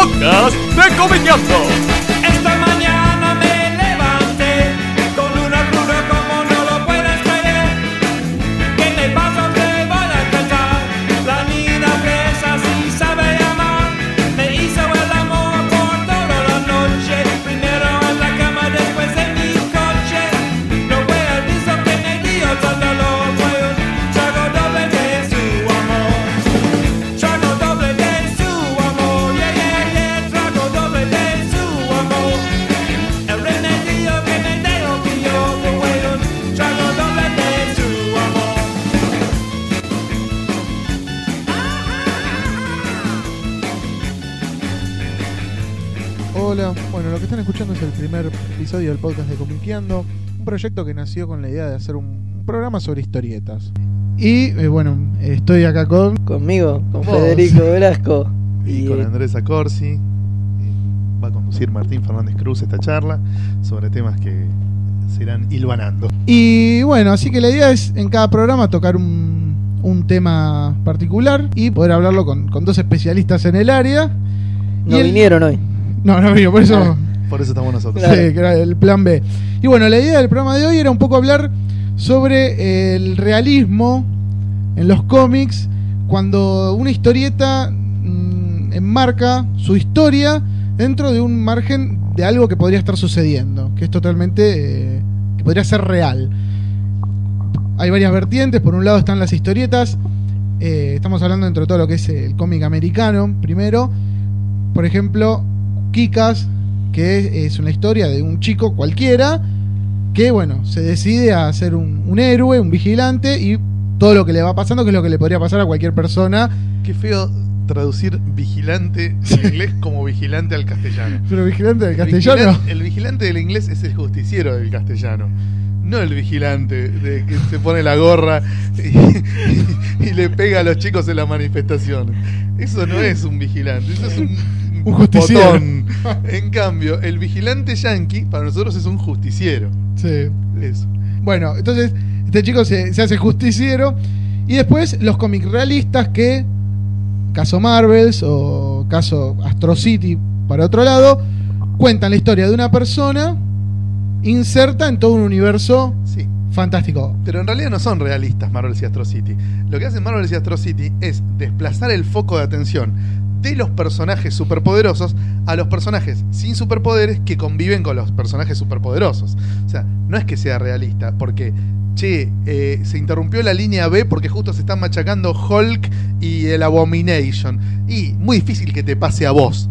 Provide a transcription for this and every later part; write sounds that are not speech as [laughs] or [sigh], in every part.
podcast de Comiqueando. Escuchando es el primer episodio del podcast de Comiqueando, un proyecto que nació con la idea de hacer un, programa sobre historietas. Y eh, bueno, estoy acá con. Conmigo, con Vos. Federico Velasco. [laughs] Y con Andrés Acorsi eh, va a conducir Martín Fernández Cruz esta charla sobre temas que se irán hilvanando. Y bueno, así que la idea es en cada programa tocar un, un tema particular y poder hablarlo con, con dos especialistas en el área. no y el- vinieron hoy. No, no vino, por eso. Por eso estamos nosotros. Sí, que era el plan B. Y bueno, la idea del programa de hoy era un poco hablar sobre el realismo en los cómics cuando una historieta mm, enmarca su historia dentro de un margen de algo que podría estar sucediendo, que es totalmente, eh, que podría ser real. Hay varias vertientes, por un lado están las historietas, eh, estamos hablando dentro de todo lo que es el cómic americano, primero, por ejemplo, Kikas, que es, una historia de un chico cualquiera que, bueno, se decide a ser un, un héroe, un vigilante y todo lo que le va pasando, que es lo que le podría pasar a cualquier persona. Qué feo traducir vigilante en inglés como vigilante al castellano. [laughs] Pero vigilante del El castellano. vigilante- El vigilante del inglés es el justiciero del castellano. No el vigilante de que se pone la gorra y, y le pega a los chicos en la manifestación. Eso no es un vigilante, eso es un, Un justiciero. botón. En cambio, el vigilante yankee para nosotros es un justiciero. Sí. Eso. Bueno, entonces este chico se, se hace justiciero. Y después los cómics realistas que, caso Marvels o caso Astro City, para otro lado, cuentan la historia de una persona inserta en todo un universo Sí. fantástico. Pero en realidad no son realistas Marvel y Astro City. Lo que hacen Marvel y Astro City es desplazar el foco de atención de los personajes superpoderosos a los personajes sin superpoderes que conviven con los personajes superpoderosos. O sea, no es que sea realista, porque, che, eh, se interrumpió la línea B porque justo se están machacando Hulk y el Abomination. Y muy difícil que te pase a vos.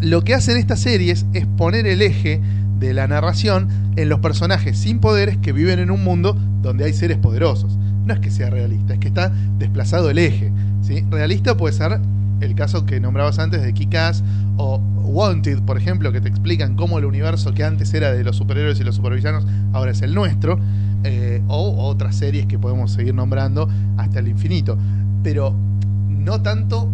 Lo que hacen estas series es poner el eje de la narración en los personajes sin poderes que viven en un mundo donde hay seres poderosos. No es que sea realista, es que está desplazado el eje. ¿sí? Realista puede ser el caso que nombrabas antes de Kick-Ass o Wanted, por ejemplo, que te explican cómo el universo que antes era de los superhéroes y los supervillanos ahora es el nuestro. eh, o otras series que podemos seguir nombrando hasta el infinito. Pero no tanto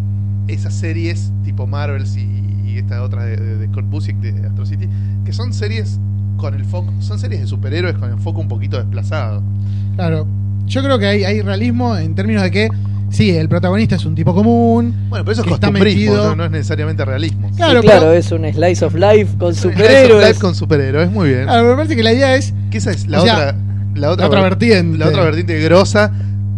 esas series tipo Marvels y, y esta otra de, de, de Kurt Busiek de Astro City, que son series con el foco, son series de superhéroes con el foco un poquito desplazado. Claro, yo creo que hay, hay realismo en términos de que, sí, el protagonista es un tipo común. Bueno, pero eso es costumbrismo, metido- no, no es necesariamente realismo. Sí, Claro, claro, pero- es un slice of life con Slice of superhéroes. Life con superhéroes, muy bien. Claro, me parece que la idea es Que esa es la o sea, otra, la otra, la otra vertiente. la otra vertiente grosa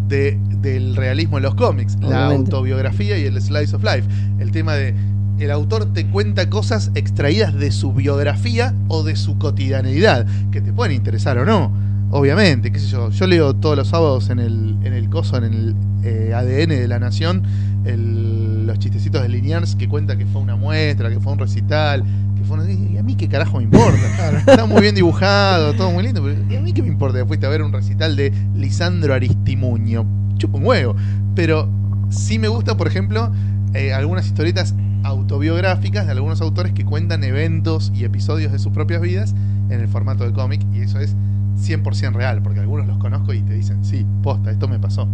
de, del realismo en los cómics, la autobiografía y el slice of life. El tema de el autor te cuenta cosas extraídas de su biografía o de su cotidianeidad, que te pueden interesar o no. Obviamente, qué sé yo, yo leo todos los sábados en el, en el coso, en el eh, ADN de la Nación, el- los chistecitos de Liniers que cuenta que fue una muestra, que fue un recital, que fue una- y a mí qué carajo me importa. [laughs] Está muy bien dibujado, todo muy lindo, pero ¿y a mí qué me importa que fuiste a ver un recital de Lisandro Aristimuño? Chupa un huevo. Pero sí me gusta, por ejemplo, eh, algunas historietas autobiográficas de algunos autores que cuentan eventos y episodios de sus propias vidas en el formato de cómic, y eso es 100% real, porque algunos los conozco y te dicen, sí, posta, esto me pasó.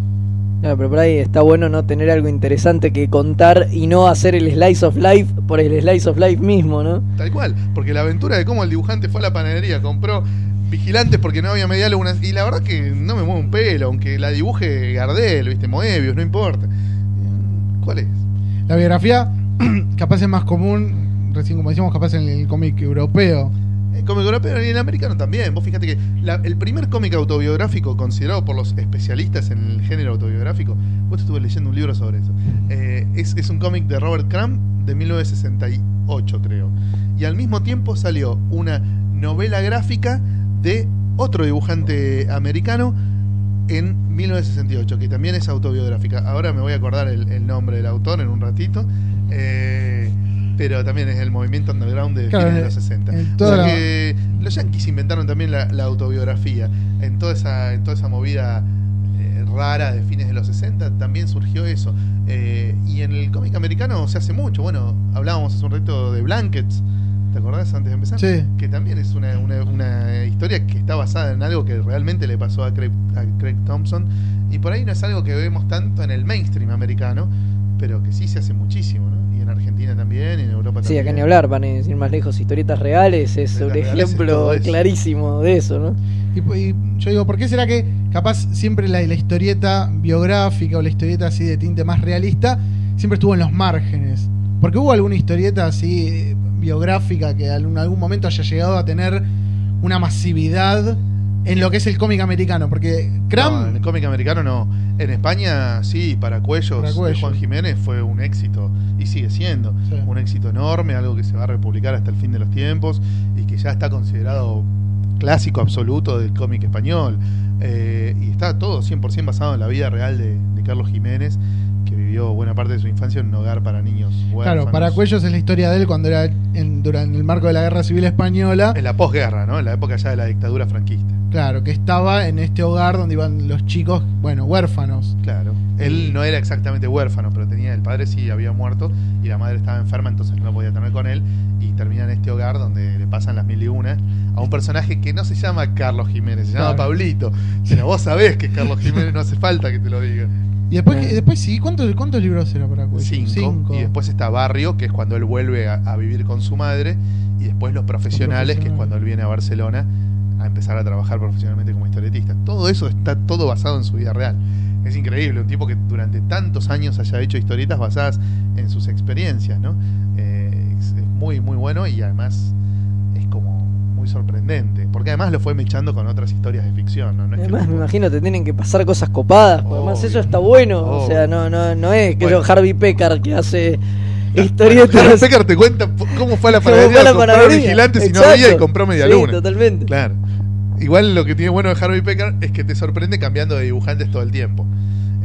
Pero por ahí está bueno no tener algo interesante que contar y no hacer el slice of life por el slice of life mismo, ¿no? Tal cual, porque la aventura de cómo el dibujante fue a la panadería, compró vigilantes porque no había media luna, y la verdad que no me mueve un pelo, aunque la dibuje Gardel, viste, Moebius, no importa. ¿Cuál es? la biografía [clears throat] capaz es más común, recién como decíamos, capaz en el cómic europeo. El cómic europeo y el americano también. Vos fíjate que el primer cómic autobiográfico considerado por los especialistas en el género autobiográfico, vos estuve leyendo un libro sobre eso, eh, es, un cómic de Robert Crumb de 1968, creo. Y al mismo tiempo salió una novela gráfica de otro dibujante americano en 1968, que también es autobiográfica. Ahora me voy a acordar el, el nombre del autor en un ratito. eh, pero también es el movimiento underground de Claro, fines de en- los 60. en O sea la- que los yankees inventaron también la, la autobiografía. En toda esa, en toda esa movida eh, rara de fines de los 60 también surgió eso. Eh, y en el cómic americano se hace mucho. Bueno, hablábamos hace un rato de Blankets. ¿Te acordás antes de empezar? Sí. Que también es una, una- una historia que está basada en algo que realmente le pasó a Craig, a Craig Thompson. Y por ahí no es algo que vemos tanto en el mainstream americano, pero que sí se hace muchísimo, ¿no? Y en Argentina también, y en Europa Sí, también. acá ni hablar, van a ir más lejos. Historietas reales es un es ejemplo clarísimo de eso, ¿no? Y, y yo digo, ¿por qué será que capaz siempre la, la historieta biográfica o la historieta así de tinte más realista siempre estuvo en los márgenes? Porque hubo alguna historieta así eh, biográfica que en algún momento haya llegado a tener una masividad en lo que es el cómic americano. Porque Cram, No, en el cómic americano no. En España, sí, para Cuellos, Para de. Juan Jiménez fue un éxito y sigue siendo Sí. un éxito enorme, algo que se va a republicar hasta el fin de los tiempos y que ya está considerado clásico absoluto del cómic español. Eh, y está todo 100% basado en la vida real de, de Carlos Jiménez, vivió buena parte de su infancia en un hogar para niños huérfanos. claro, para Cuellos es la historia de él cuando era en, durante el marco de la Guerra Civil Española. En la posguerra, ¿no? En la época ya de la dictadura franquista. Claro, que estaba en este hogar donde iban los chicos, bueno, huérfanos. Claro. Él no era exactamente huérfano, pero tenía el padre sí había muerto y la madre estaba enferma, entonces no podía tener con él y termina en este hogar donde le pasan las mil y una a un personaje que no se llama Carlos Jiménez, se llama Claro. Pablito. Pero vos sabés que Carlos Jiménez, no hace falta que te lo diga. Y después, Eh. después sí, ¿cuántos, ¿cuántos libros era para Cuellos? Cinco, Y después está Barrio, que es cuando él vuelve a, a vivir con su madre. Y después Los Profesionales, que es cuando él viene a Barcelona a empezar a trabajar profesionalmente como historietista. Todo eso está todo basado en su vida real. Es increíble, un tipo que durante tantos años haya hecho historietas basadas en sus experiencias, ¿no? Eh, es, es muy, muy bueno y además muy sorprendente. Porque además lo fue mechando con otras historias de ficción, ¿no? No es que Además, me imagino te tienen que pasar cosas copadas. porque Además, eso está bueno. O sea, no, no, no es que Bueno. yo Harvey Pecker que hace [laughs] historietas. Pecker te cuenta cómo fue a la panadería a comprar panadería. vigilante si no había y compró media Sí, luna. totalmente. Claro. Igual lo que tiene bueno de Harvey Pecker es que te sorprende cambiando de dibujantes todo el tiempo.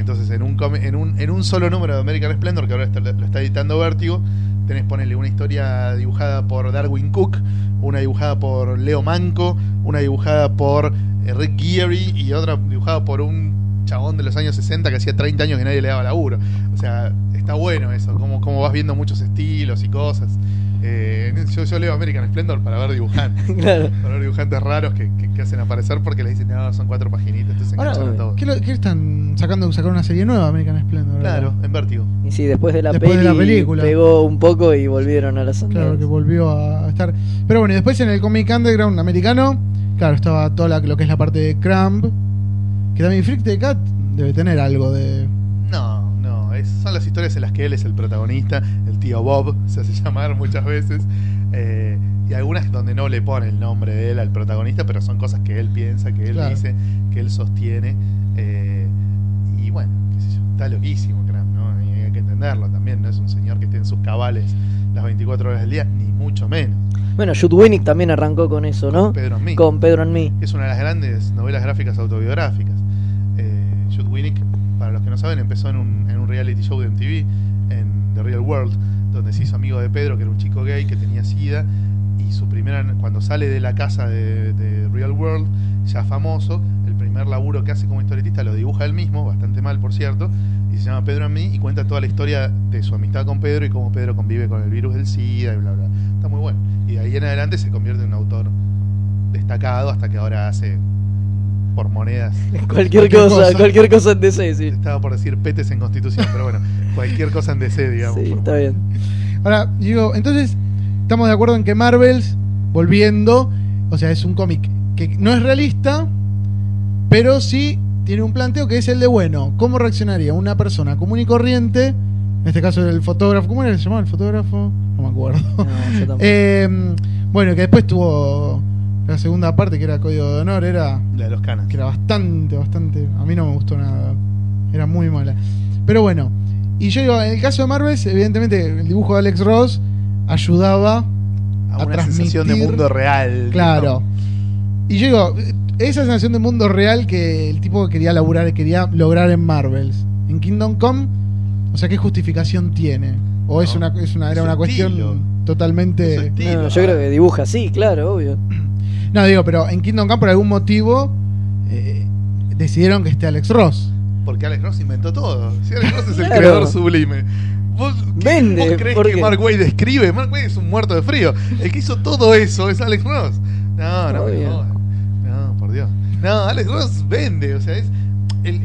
Entonces, en un, en un, en un solo número de American Splendor, que ahora está- lo está editando Vértigo, tenés, ponele, una historia dibujada por Darwin Cook, una dibujada por Leo Manco, una dibujada por eh, Rick Geary y otra dibujada por un chabón de los años 60 que hacía 30 años que nadie le daba laburo. O sea, está bueno eso, como, como vas viendo muchos estilos y cosas. Eh, yo, yo leo American Splendor para ver dibujantes. [laughs] Claro. Para ver dibujantes raros que, que- que hacen aparecer porque le dicen, no, son cuatro paginitas, entonces Ahora, enganchan a todos. ¿qué, lo- qué están sacando? Sacaron una serie nueva, American Splendor. Claro, ¿verdad? en vértigo. Y sí, después de la, Después de la película. pegó un poco y volvieron a las Claro, que volvió a estar. Pero bueno, y después en el cómic underground americano, claro, estaba toda la- lo que es la parte de Cramp. Que también Freak the Cat debe tener algo de. No, no, es- son las historias en las que él es el protagonista, el tío Bob [laughs] se hace llamar muchas veces, eh, y algunas donde no le pone el nombre de él al protagonista, pero son cosas que él piensa, que él Claro. dice, que él sostiene, eh, y bueno, qué sé yo, está loquísimo, Cram, ¿no? Y hay que entenderlo también, no es un señor que esté en sus cabales las 24 horas del día, ni mucho menos. Bueno, Jude Winnick también arrancó con eso, ¿no? Con Pedro Smith. Con Pedro and Me. Es una de las grandes novelas gráficas autobiográficas. Winnick, para los que no saben, empezó en un, reality show de MTV, en The Real World, donde se hizo amigo de Pedro, que era un chico gay que tenía SIDA, y su primera, cuando sale de la casa de, de Real World, ya famoso, el primer laburo que hace como historietista lo dibuja él mismo, bastante mal por cierto, y se llama Pedro and Me, y cuenta toda la historia de su amistad con Pedro y cómo Pedro convive con el virus del SIDA y bla, bla. Está muy bueno. Y de ahí en adelante se convierte en un autor destacado hasta que ahora hace por monedas. [laughs] Cualquier, Cualquier cosa, cosa. cualquier cosa en DC, sí. Estaba por decir petes en Constitución, pero bueno, cualquier cosa en DC, digamos. Sí, está bien. Ahora, digo, entonces, estamos de acuerdo en que Marvels, volviendo, o sea, es un cómic que no es realista, pero sí tiene un planteo que es el de, bueno, ¿cómo reaccionaría una persona común y corriente En este caso el fotógrafo, ¿cómo era se llamaba el fotógrafo? No me acuerdo. No, yo. [laughs] Eh, bueno, que después tuvo la segunda parte que era Código de Honor, era La de los canas. que era bastante, bastante. A mí no me gustó nada. Era muy mala. Pero bueno, y yo digo, en el caso de Marvel, evidentemente el dibujo de Alex Ross ayudaba A a una sensación de mundo real. Claro. Y yo digo, esa sensación de mundo real que el tipo quería laburar, quería lograr en Marvels. En Kingdom Come, o sea, ¿qué justificación tiene? O es una, es una, era una cuestión. Es totalmente. estilo. No, yo creo que dibuja así, claro, obvio. No, digo, pero en Kingdom Come por algún motivo eh, decidieron que esté Alex Ross. Porque Alex Ross inventó todo. Si Alex Ross es el [laughs] Claro. creador sublime. ¿Vos, qué- Vende, ¿Vos crees ¿por que? Mark Wade escribe? Mark Wade es un muerto de frío. El que hizo todo eso es Alex Ross. No, no, no. No, por Dios. No, Alex Ross vende. O sea, es. El,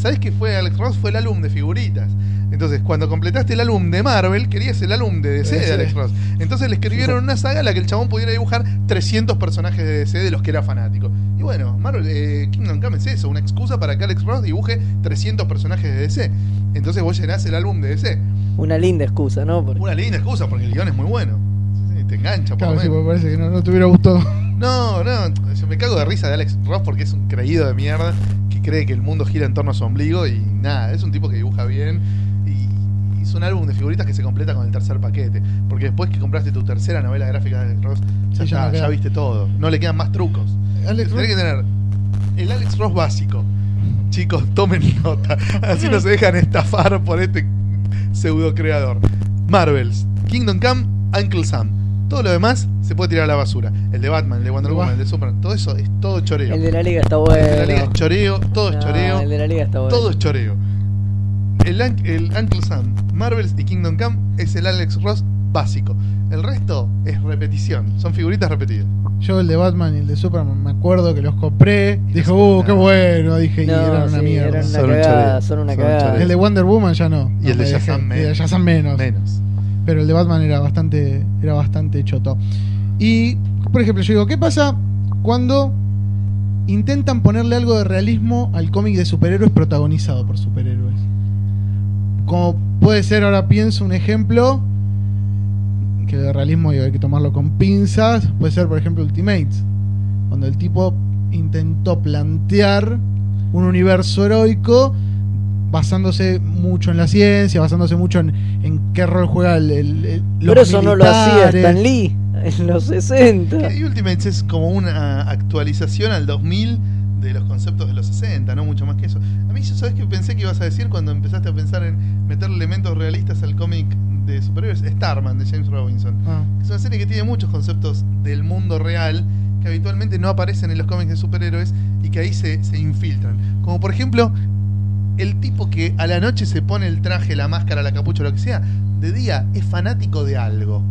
¿Sabes qué fue Alex Ross? Fue el álbum de figuritas. Entonces, cuando completaste el álbum de Marvel, querías el álbum de DC de. Alex Ross. Entonces le escribieron una saga en la que el chabón pudiera dibujar 300 personajes de DC de los que era fanático. Y bueno, Marvel, eh, Kingdom Come es eso, una excusa para que Alex Ross dibuje 300 personajes de DC. Entonces vos llenás el álbum de DC. Una linda excusa, ¿no? Porque- Una linda excusa porque el guion es muy bueno. Sí, sí, te engancha, por Claro, lo sí, menos. porque parece que no, no te hubiera gustado. No, no, yo me cago de risa de Alex Ross porque es un creído de mierda que cree que el mundo gira en torno a su ombligo y nada, es un tipo que dibuja bien y, y es un álbum de figuritas que se completa con el tercer paquete. Porque después que compraste tu tercera novela gráfica de Alex Ross, ya, no viste todo. No le quedan más trucos. Alex Tenés que Ross, tener el Alex Ross básico. Chicos, tomen nota. Así no se dejan estafar por este pseudo creador. Marvels, Kingdom Come, Uncle Sam. Todo lo demás se puede tirar a la basura. El de Batman, el de Wonder Woman, el de Superman, todo eso es todo choreo. El de la liga está bueno. El de la liga es choreo, todo es choreo, El de la liga está bueno. todo es choreo. El, el Uncle Sam, Marvels y Kingdom Come es el Alex Ross básico. El resto es repetición, son figuritas repetidas. yo el de Batman y el de Superman, me acuerdo que los compré. Y Dije, uh, qué bueno. Dije, y eran una sí, mierda. eran una Son cagada, una Son cagada. El de Wonder Woman ya no. Y No el de Shazam menos. Y el de Shazam menos. Pero el de Batman era bastante, era bastante choto. Y, por ejemplo, yo digo, ¿qué pasa cuando intentan ponerle algo de realismo al cómic de superhéroes protagonizado por superhéroes? Como puede ser, ahora pienso un ejemplo, que de realismo hay que tomarlo con pinzas, puede ser, por ejemplo, Ultimates, cuando el tipo intentó plantear un universo heroico basándose mucho en la ciencia, basándose mucho en, en qué rol juega el, el- el- los Pero eso no lo hacía. Stan Lee en los 60. Y Ultimates es como una actualización al 2000 de los conceptos de los 60, no mucho más que eso. A mí, ¿sabes qué pensé que ibas a decir cuando empezaste a pensar en meter elementos realistas al cómic de superhéroes? Starman de James Robinson. Ah, Es una serie que tiene muchos conceptos del mundo real que habitualmente no aparecen en los cómics de superhéroes y que ahí se, se infiltran. Como por ejemplo, el tipo que a la noche se pone el traje, la máscara, la capucha, lo que sea, de día es fanático de algo.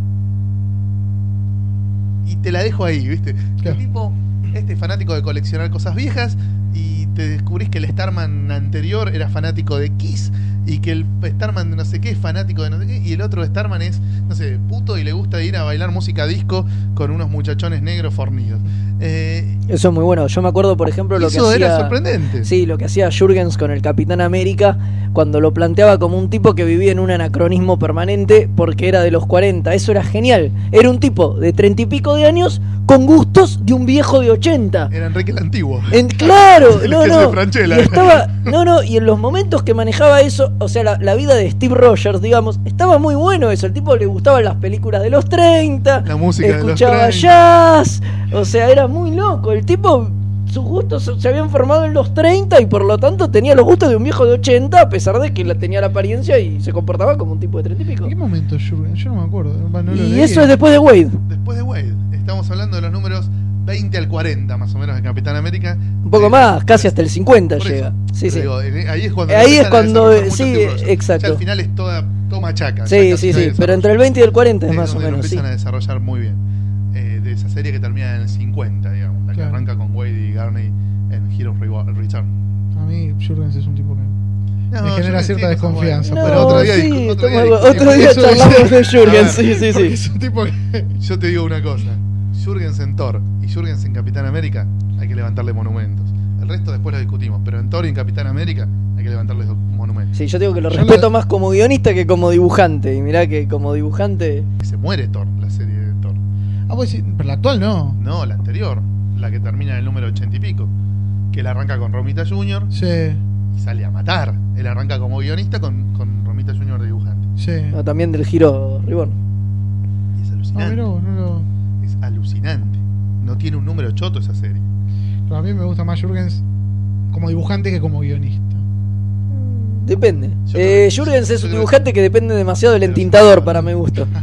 Y te la dejo ahí, ¿viste? Claro. El tipo, este es fanático de coleccionar cosas viejas y te descubrís que el Starman anterior era fanático de Kiss y que el Starman de no sé qué es fanático de no sé qué y el otro Starman es, no sé, puto y le gusta ir a bailar música disco con unos muchachones negros fornidos. Eh, Eso es muy bueno. Yo me acuerdo, por ejemplo, lo que eso era hacía. sorprendente. Sí, lo que hacía Jurgens con el Capitán América cuando lo planteaba como un tipo que vivía en un anacronismo permanente porque era de los 40. Eso era genial. Era un tipo de treinta y pico de años con gustos de un viejo de 80. Era Enrique el Antiguo. En, claro, [laughs] no, no. Y estaba, no, no, y en los momentos que manejaba eso, o sea, la, la vida de Steve Rogers, digamos, estaba muy bueno eso. El tipo le gustaban las películas de los 30, La música de los escuchaba 30. jazz, o sea, era muy loco. El tipo, sus gustos se habían formado en los 30 y por lo tanto tenía los gustos de un viejo de 80, a pesar de que la, tenía la apariencia y se comportaba como un tipo de 30 y pico. ¿En qué momento Jurgen? Yo no me acuerdo. No Y leí. eso es después de Wade. Después de Wade, estamos hablando de los números 20 al 40, más o menos, de Capitán América. Un poco Eh, más, casi hasta el 50 Por eso. llega. Sí, sí. digo, ahí es cuando, Ahí empiezan es cuando- sí, exacto. Ya al final es toda, toda machaca. Sí, sí, sí, pero entre el desarrollo. 20 y el 40 es más o donde lo menos, sí. empiezan a desarrollar muy bien. Eh, de esa serie que termina en el 50, Garney en Heroes Rewa- Return. A mí Jurgen es un tipo que... No, Me genera cierta desconfianza, No, pero otro día, sí, otro día, otro día charlamos de eso- Jurgen, Ah, sí, sí, sí. Es un tipo que... Yo te digo una cosa. Jurgens en Thor y Jurgens en Capitán América hay que levantarle monumentos. El resto después lo discutimos, pero en Thor y en Capitán América Hay que levantarles monumentos. Sí, yo digo que lo Yo respeto lo- más como guionista que como dibujante. Y mirá que como dibujante. Se muere Thor, la serie de Thor. Ah, pues sí, pero la actual no. No, la anterior, la que termina en el número ochenta y pico. Que él arranca con Romita Jr. Sí, y sale a matar. Él arranca como guionista con, con Romita Jr. de dibujante. sí. no, también del giro Ribón. Y es Ah, alucinante. vos, no Es alucinante. No tiene un número choto esa serie. pero a mí me gusta más Jurgens como dibujante que como guionista. Depende. Eh, Jurgens es un dibujante que depende demasiado del entintador para mi gusto. [laughs]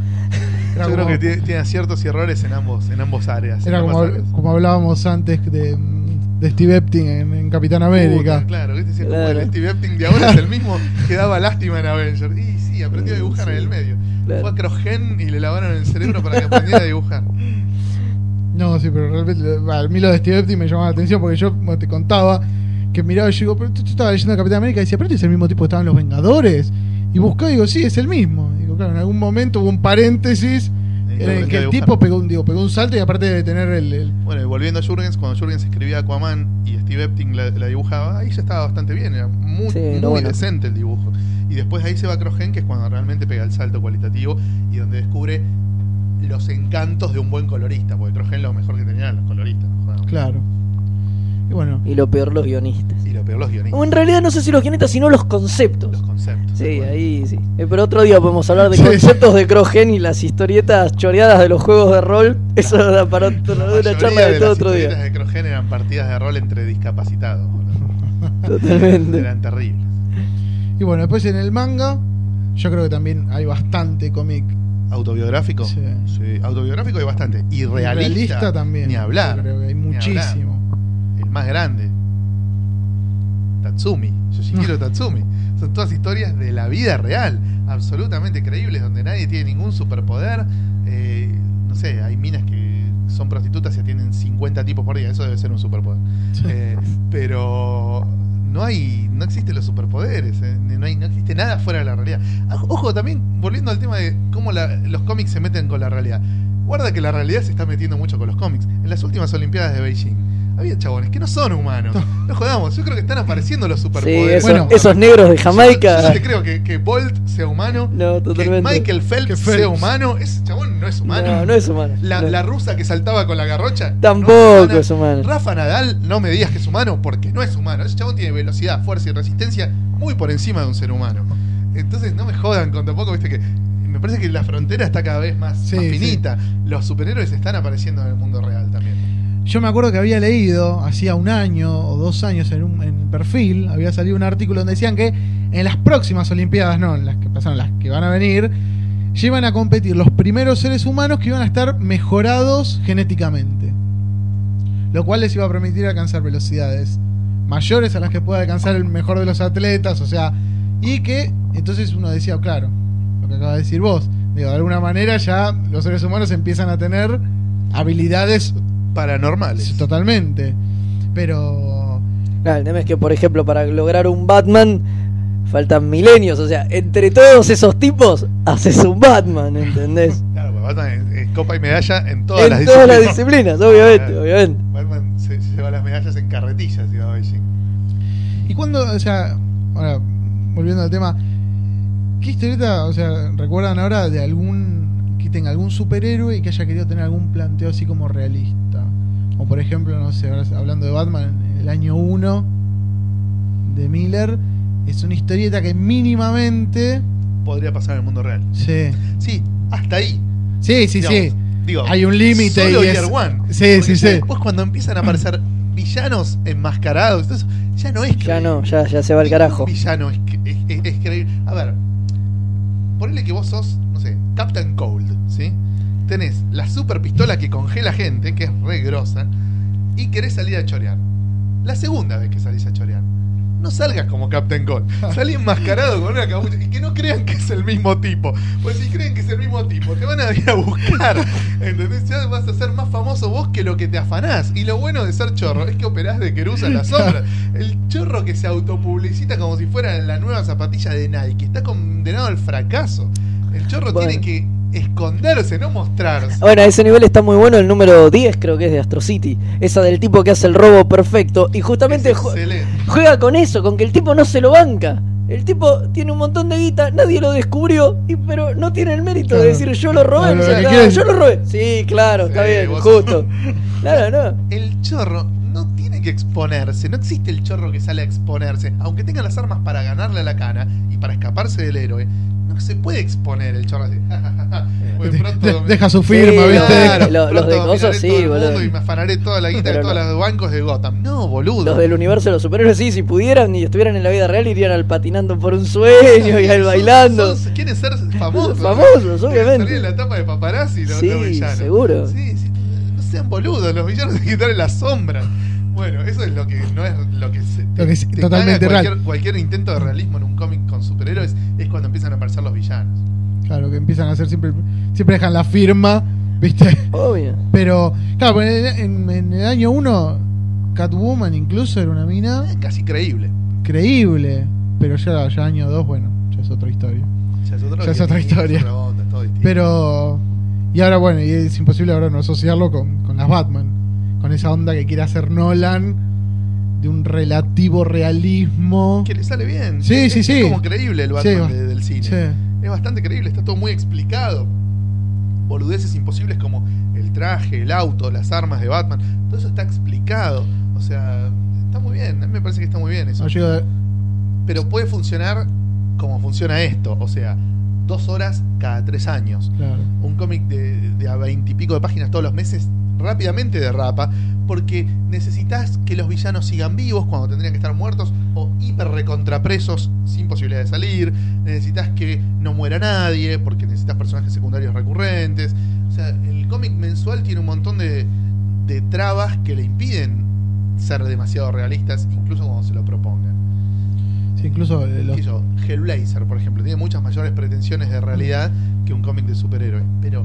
Era Yo creo como, que tiene, tiene aciertos y errores en ambos, en ambos áreas. en era ambas como, áreas. como hablábamos antes de, de Steve Epting en, en Capitán América. Puta, claro, como Claro. el Steve Epting de ahora es el mismo [laughs] que daba lástima en Avengers. Y sí, aprendió a dibujar Sí. en el medio. Claro. Fue a Crogen y le lavaron el cerebro para que aprendiera a dibujar. [laughs] No, sí, pero realmente a mí lo de Steve Epting me llamaba la atención porque yo como te contaba que miraba y yo digo, pero tú, tú estabas leyendo Capitán América y decía, pero este es el mismo tipo que estaba en Los Vengadores. Y buscaba y digo, sí, es el mismo. Claro, en algún momento hubo un paréntesis en el que el tipo pegó un, digo, pegó un salto y aparte de tener el, el- Bueno, y volviendo a Jurgens, cuando Jurgens escribía Aquaman y Steve Epting la, la dibujaba, ahí ya estaba bastante bien, era muy, Sí, muy no, bueno. decente el dibujo. Y después ahí se va a Crogen, que es cuando realmente pega el salto cualitativo y donde descubre los encantos de un buen colorista, porque Crogen lo mejor que tenían los coloristas, no. Claro. Y bueno, Y lo peor, los guionistas. Y lo peor, los guionistas, O en realidad no sé si los guionistas, sino los conceptos. los conceptos. Sí, Bueno. ahí sí. Eh, pero otro día podemos hablar de Sí. conceptos de Crogen y las historietas choreadas de los juegos de rol. Eso da para otro- La una charla de, de todo las otro historietas día. de Crogen eran partidas de rol entre discapacitados. boludo. Totalmente. Eran terribles. y bueno, después en el manga, yo creo que también hay bastante cómic. ¿Autobiográfico? Sí. Sí, autobiográfico hay bastante. Y realista, realista también. Ni hablar. Yo creo que hay muchísimo. El más grande. Tatsumi. Yoshihiro [laughs] Tatsumi. Son todas historias de la vida real. Absolutamente creíbles, donde nadie tiene ningún superpoder. Eh, no sé, hay minas que son prostitutas y atienden 50 tipos por día. Eso debe ser un superpoder. Eh, pero no hay no existen los superpoderes eh, no, hay, no existe nada fuera de la realidad Ah, ojo también volviendo al tema de cómo la- los cómics se meten con la realidad guarda que la realidad se está metiendo mucho con los cómics en las últimas olimpiadas de Beijing había chabones que no son humanos no jodamos yo creo que están apareciendo los Sí, superpoderes esos, Bueno. esos negros de yo, Jamaica. yo no te creo que, que Bolt sea humano No, que totalmente. Michael Phelps, Que sea humano ese chabón no es humano No, no es humano. la, No. la rusa que saltaba con la garrocha Tampoco es humano. Rafa Nadal, no me digas que es humano porque no es humano. Ese chabón tiene velocidad, fuerza y resistencia muy por encima de un ser humano. Entonces no me jodan con tampoco, viste que me parece que la frontera está cada vez más, Sí, más sí. finita. Los superhéroes están apareciendo en el mundo real también. Yo me acuerdo que había leído hacía un año o dos años en un perfil, había salido un artículo donde decían que en las próximas Olimpiadas, no, en las que pasaron, las que van a venir, llevan a competir los primeros seres humanos que iban a estar mejorados genéticamente. Lo cual les iba a permitir alcanzar velocidades mayores a las que pueda alcanzar el mejor de los atletas, o sea, y que entonces uno decía, claro, lo que acaba de decir vos, digo, de alguna manera ya los seres humanos empiezan a tener habilidades Paranormales. Totalmente. Pero. Claro, el tema es que, por ejemplo, para lograr un Batman faltan milenios. O sea, entre todos esos tipos haces un Batman, ¿entendés? [laughs] Claro, porque Batman es, es copa y medalla en todas en las todas las disciplinas. obviamente, Claro. obviamente. Batman se, se lleva las medallas en carretillas, iba a Beijing. ¿Y cuando, o sea, ahora, volviendo al tema, ¿qué historieta, o sea, recuerdan ahora de algún. que tenga algún superhéroe y que haya querido tener algún planteo así como realista? O por ejemplo, no sé, ahora hablando de Batman, el año 1 de Miller, es una historieta que mínimamente. Podría pasar en el mundo real. Sí. Sí, hasta ahí. Sí, sí, digamos. sí. Digo, Hay un límite solo y es- Year One. Sí, Porque sí, ya sí. Después cuando empiezan a aparecer villanos enmascarados, eso, ya no es Ya creíble. no, ya, ya se va al Ningún carajo. villano es, es, es- es creíble. A ver, ponele que vos sos, no sé, Captain Cold, ¿sí? Tenés la super pistola que congela gente, que es re grosa, y querés salir a chorear. La segunda vez que salís a chorear. No salgas como Captain Cold. [laughs] Salí enmascarado con una capucha. Y que no crean que es el mismo tipo. Pues si creen que es el mismo tipo, te van a ir a buscar. ¿Entendés? Ya vas a ser más famoso vos que lo que te afanás. Y lo bueno de ser chorro es que operás de querusa en la sombra. El chorro que se autopublicita como si fuera la nueva zapatilla de Nike. Está condenado al fracaso. El chorro Bueno. tiene que esconderse, no mostrarse. Bueno, a ese nivel está muy bueno el número 10, creo que es de Astro City. Esa del tipo que hace el robo perfecto. Y justamente juega con eso, con que el tipo no se lo banca. El tipo tiene un montón de guita, nadie lo descubrió, y, pero no tiene el mérito Claro. de decir yo lo robé. Claro, O sea, lo que "Ah, quiere es- yo lo robé. Sí, claro, está bien, vos- justo. [laughs] Claro, no. El chorro no tiene que exponerse, no existe el chorro que sale a exponerse. Aunque tenga las armas para ganarle a la cana y para escaparse del héroe, no se puede exponer el chorro así. [laughs] Pronto de- deja su firma, Sí, ¿viste? claro. Lo- los de cosas sí, boludo. Y me afanaré toda la guita de todos no. los bancos de Gotham. No, boludo. Los del universo de los superhéroes, sí, si pudieran y estuvieran en la vida real, irían al patinando por un sueño y [laughs] al Son- bailando. son- quieren ser famosos. Famosos, obviamente. Salir en la tapa de paparazzi los, Sí, los villanos. seguro. Sí, sí, no sean boludos, los villanos que estar en la sombra. Bueno, eso es lo que no es lo que se, Lo que es te totalmente caga real. cualquier, cualquier intento de realismo en un cómic con superhéroes es cuando empiezan a aparecer los villanos. Claro, que empiezan a hacer siempre. Siempre dejan la firma, ¿viste? Obvio. [laughs] Pero, claro, en, en- en el año 1, Catwoman incluso era una mina casi creíble. creíble. Pero ya, ya año 2, bueno, ya es otra historia. Ya es, otro Ya es otra historia. es otra onda, es todo distinto. Pero. Y ahora, bueno, y es imposible ahora no asociarlo con, con las Batman. Con esa onda que quiere hacer Nolan de un relativo realismo. que le sale bien. Sí, Es- sí, es sí. como creíble el Batman Sí, de- del cine. Sí. Es bastante creíble, está todo muy explicado. Boludeces imposibles como el traje, el auto, las armas de Batman. Todo eso está explicado. O sea, está muy bien. A mí me parece que está muy bien eso. No de- Pero puede funcionar como funciona esto. O sea, dos horas cada tres años. Claro. Un cómic de, de a veintipico de páginas todos los meses rápidamente derrapa porque necesitas que los villanos sigan vivos cuando tendrían que estar muertos o hiper recontrapresos sin posibilidad de salir. Necesitas que no muera nadie porque necesitas personajes secundarios recurrentes. O sea, el cómic mensual tiene un montón de, de trabas que le impiden ser demasiado realistas, incluso cuando se lo propongan. Sí, incluso eh, los- Hellblazer, por ejemplo, tiene muchas mayores pretensiones de realidad que un cómic de superhéroes. Pero,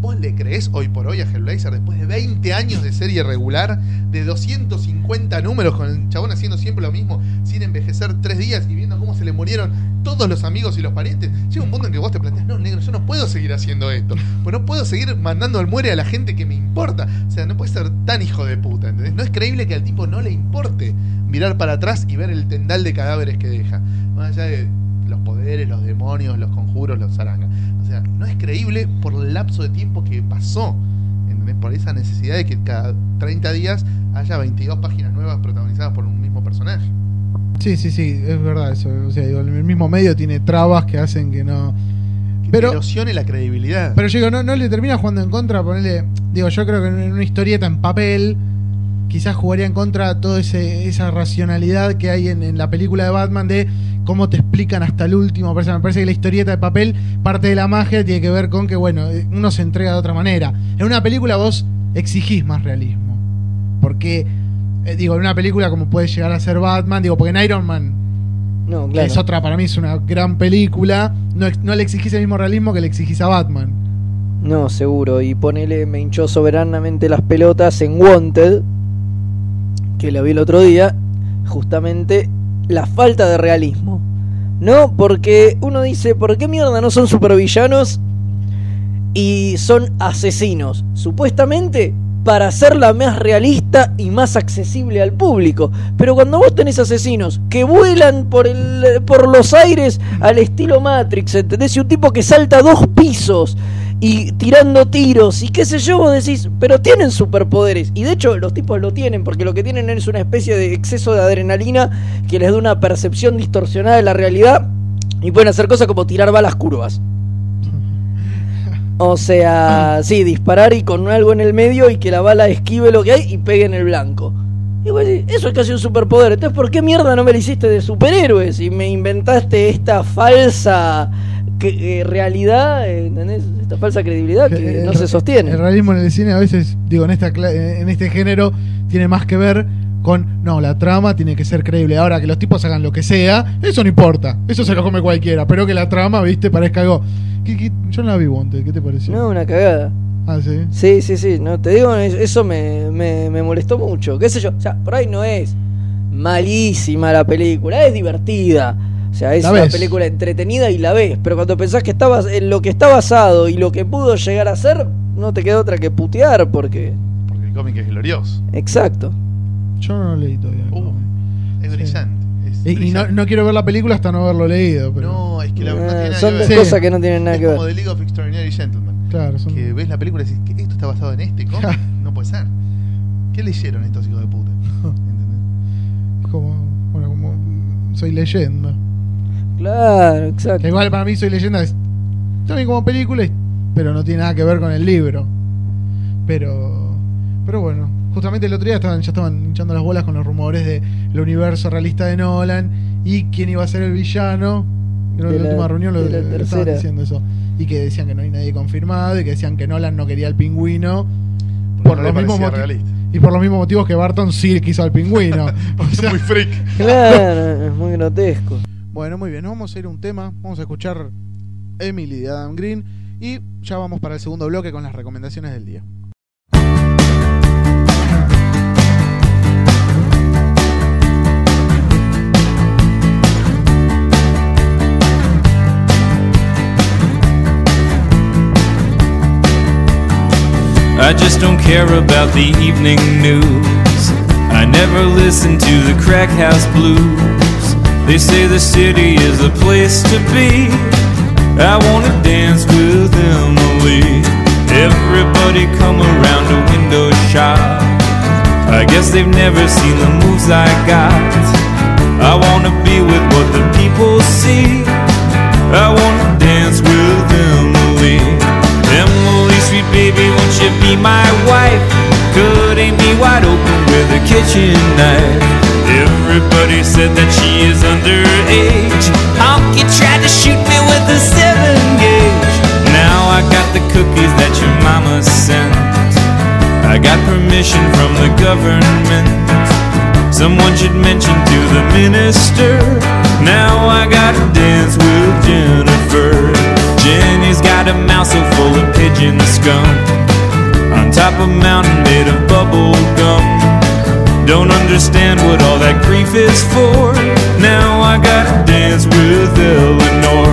¿vos le creés hoy por hoy a Hellblazer después de 20 años de serie regular, de 250 números con el chabón haciendo siempre lo mismo, sin envejecer tres días y viendo cómo se le murieron todos los amigos y los parientes? Llega un punto en que vos te planteas, no, negro, yo no puedo seguir haciendo esto. Pues no puedo seguir mandando al muere a la gente que me importa. O sea, no puede ser tan hijo de puta, ¿entendés? No es creíble que al tipo no le importe mirar para atrás y ver el tendal de cadáveres que deja. Más allá de los poderes, los demonios, los conjuros, los zarangas. O sea, no es creíble por el lapso de tiempo que pasó. ¿entendés? Por esa necesidad de que cada 30 días haya 22 páginas nuevas protagonizadas por un mismo personaje. Sí, sí, sí, es verdad eso. O sea, digo, el mismo medio tiene trabas que hacen que no. Que Pero- erosione la credibilidad. Pero yo digo, no, no le termina jugando en contra, ponerle. Digo, yo creo que en una historieta en papel, quizás jugaría en contra toda ese, esa racionalidad que hay en, en la película de Batman de cómo te explican hasta el último. Me parece, me parece que la historieta de papel, parte de la magia tiene que ver con que, bueno, uno se entrega de otra manera. En una película vos exigís más realismo. Porque, eh, digo, en una película como puede llegar a ser Batman, digo, porque en Iron Man No, claro. es otra, para mí es una gran película, no, no le exigís el mismo realismo que le exigís a Batman. No, seguro. Y ponele, me hinchó soberanamente las pelotas en Wanted, que la vi el otro día, justamente la falta de realismo. No, porque uno dice, ¿por qué mierda no son supervillanos y son asesinos? Supuestamente para hacerla más realista y más accesible al público. Pero cuando vos tenés asesinos que vuelan por, el, por los aires al estilo Matrix, ¿entendés? Y un tipo que salta dos pisos y tirando tiros y qué sé yo, vos decís, pero tienen superpoderes. Y de hecho los tipos lo tienen, porque lo que tienen es una especie de exceso de adrenalina que les da una percepción distorsionada de la realidad y pueden hacer cosas como tirar balas curvas. O sea, sí, disparar y con algo en el medio y que la bala esquive lo que hay y pegue en el blanco. Y vos decís, eso es casi un superpoder. Entonces, ¿por qué mierda no me lo hiciste de superhéroes y me inventaste esta falsa que- eh, realidad, eh, ¿entendés? Esta falsa credibilidad que El- no se sostiene. El realismo en el cine a veces, digo, en, esta, cla- en este género tiene más que ver con, no, la trama tiene que ser creíble. Ahora que los tipos hagan lo que sea, eso no importa. Eso se lo come cualquiera. Pero que la trama, viste, parezca algo... ¿Qué- qué? Yo no la vi, Wanted, ¿qué te pareció? No, una cagada. Ah, sí. Sí, sí, sí, no te digo, es- eso me, me, me molestó mucho. ¿Qué sé yo? O sea, por ahí no es malísima la película, es divertida. O sea, es La una ves. película entretenida y la ves, pero cuando pensás que estabas en lo que está basado y lo que pudo llegar a ser, no te queda otra que putear porque Porque el cómic es glorioso. exacto. Yo no lo leí todavía. el Uh, cómic. es brillante. es Y, y no, brillante. no quiero ver la película hasta no haberlo leído. Pero, No, es que la, no Eh, tiene nada son que dos ver. Sí. cosas que no tienen nada es que como ver. The League of Extraordinary Gentlemen. Claro, son- Que ves la película y decís que esto está basado en este cómic. [laughs] no puede ser. ¿Qué leyeron estos hijos de puta? [laughs] Como, bueno, como soy leyenda. Claro, Que exacto. igual para mí soy leyenda es también como película, pero no tiene nada que ver con el libro. Pero, pero bueno, justamente el otro día estaban, ya estaban hinchando las bolas con los rumores de el universo realista de Nolan y quién iba a ser el villano. Creo que De en la la- última reunión lo, de la lo estaban tercera. diciendo eso. Y que decían que no hay nadie confirmado y que decían que Nolan no quería al pingüino. Porque Por no los mismos motivos. Y por los mismos motivos que Barton sí quiso al pingüino. [laughs] O sea, muy freak. Claro, es muy grotesco. Bueno, muy bien, nos vamos a ir a un tema, vamos a escuchar Emily de Adam Green y ya vamos para el segundo bloque con las recomendaciones del día. I just don't care about the evening news. I never listen to the crack house blues. They say the city is a place to be. I wanna dance with Emily. Everybody come around a window shop. I guess they've never seen the moves I got. I wanna be with what the people see. I wanna dance with baby, won't you be my wife? Cutting me wide open with a kitchen knife. Everybody said that she is underage. Honky tried to shoot me with a seven gauge. Now I got the cookies that your mama sent. I got permission from the government. Someone should mention to the minister. Now I gotta dance with Jennifer. Jenny's got a mouth so full of pigeon scum. On top of a mountain made of bubble gum. Don't understand what all that grief is for. Now I gotta dance with Eleanor.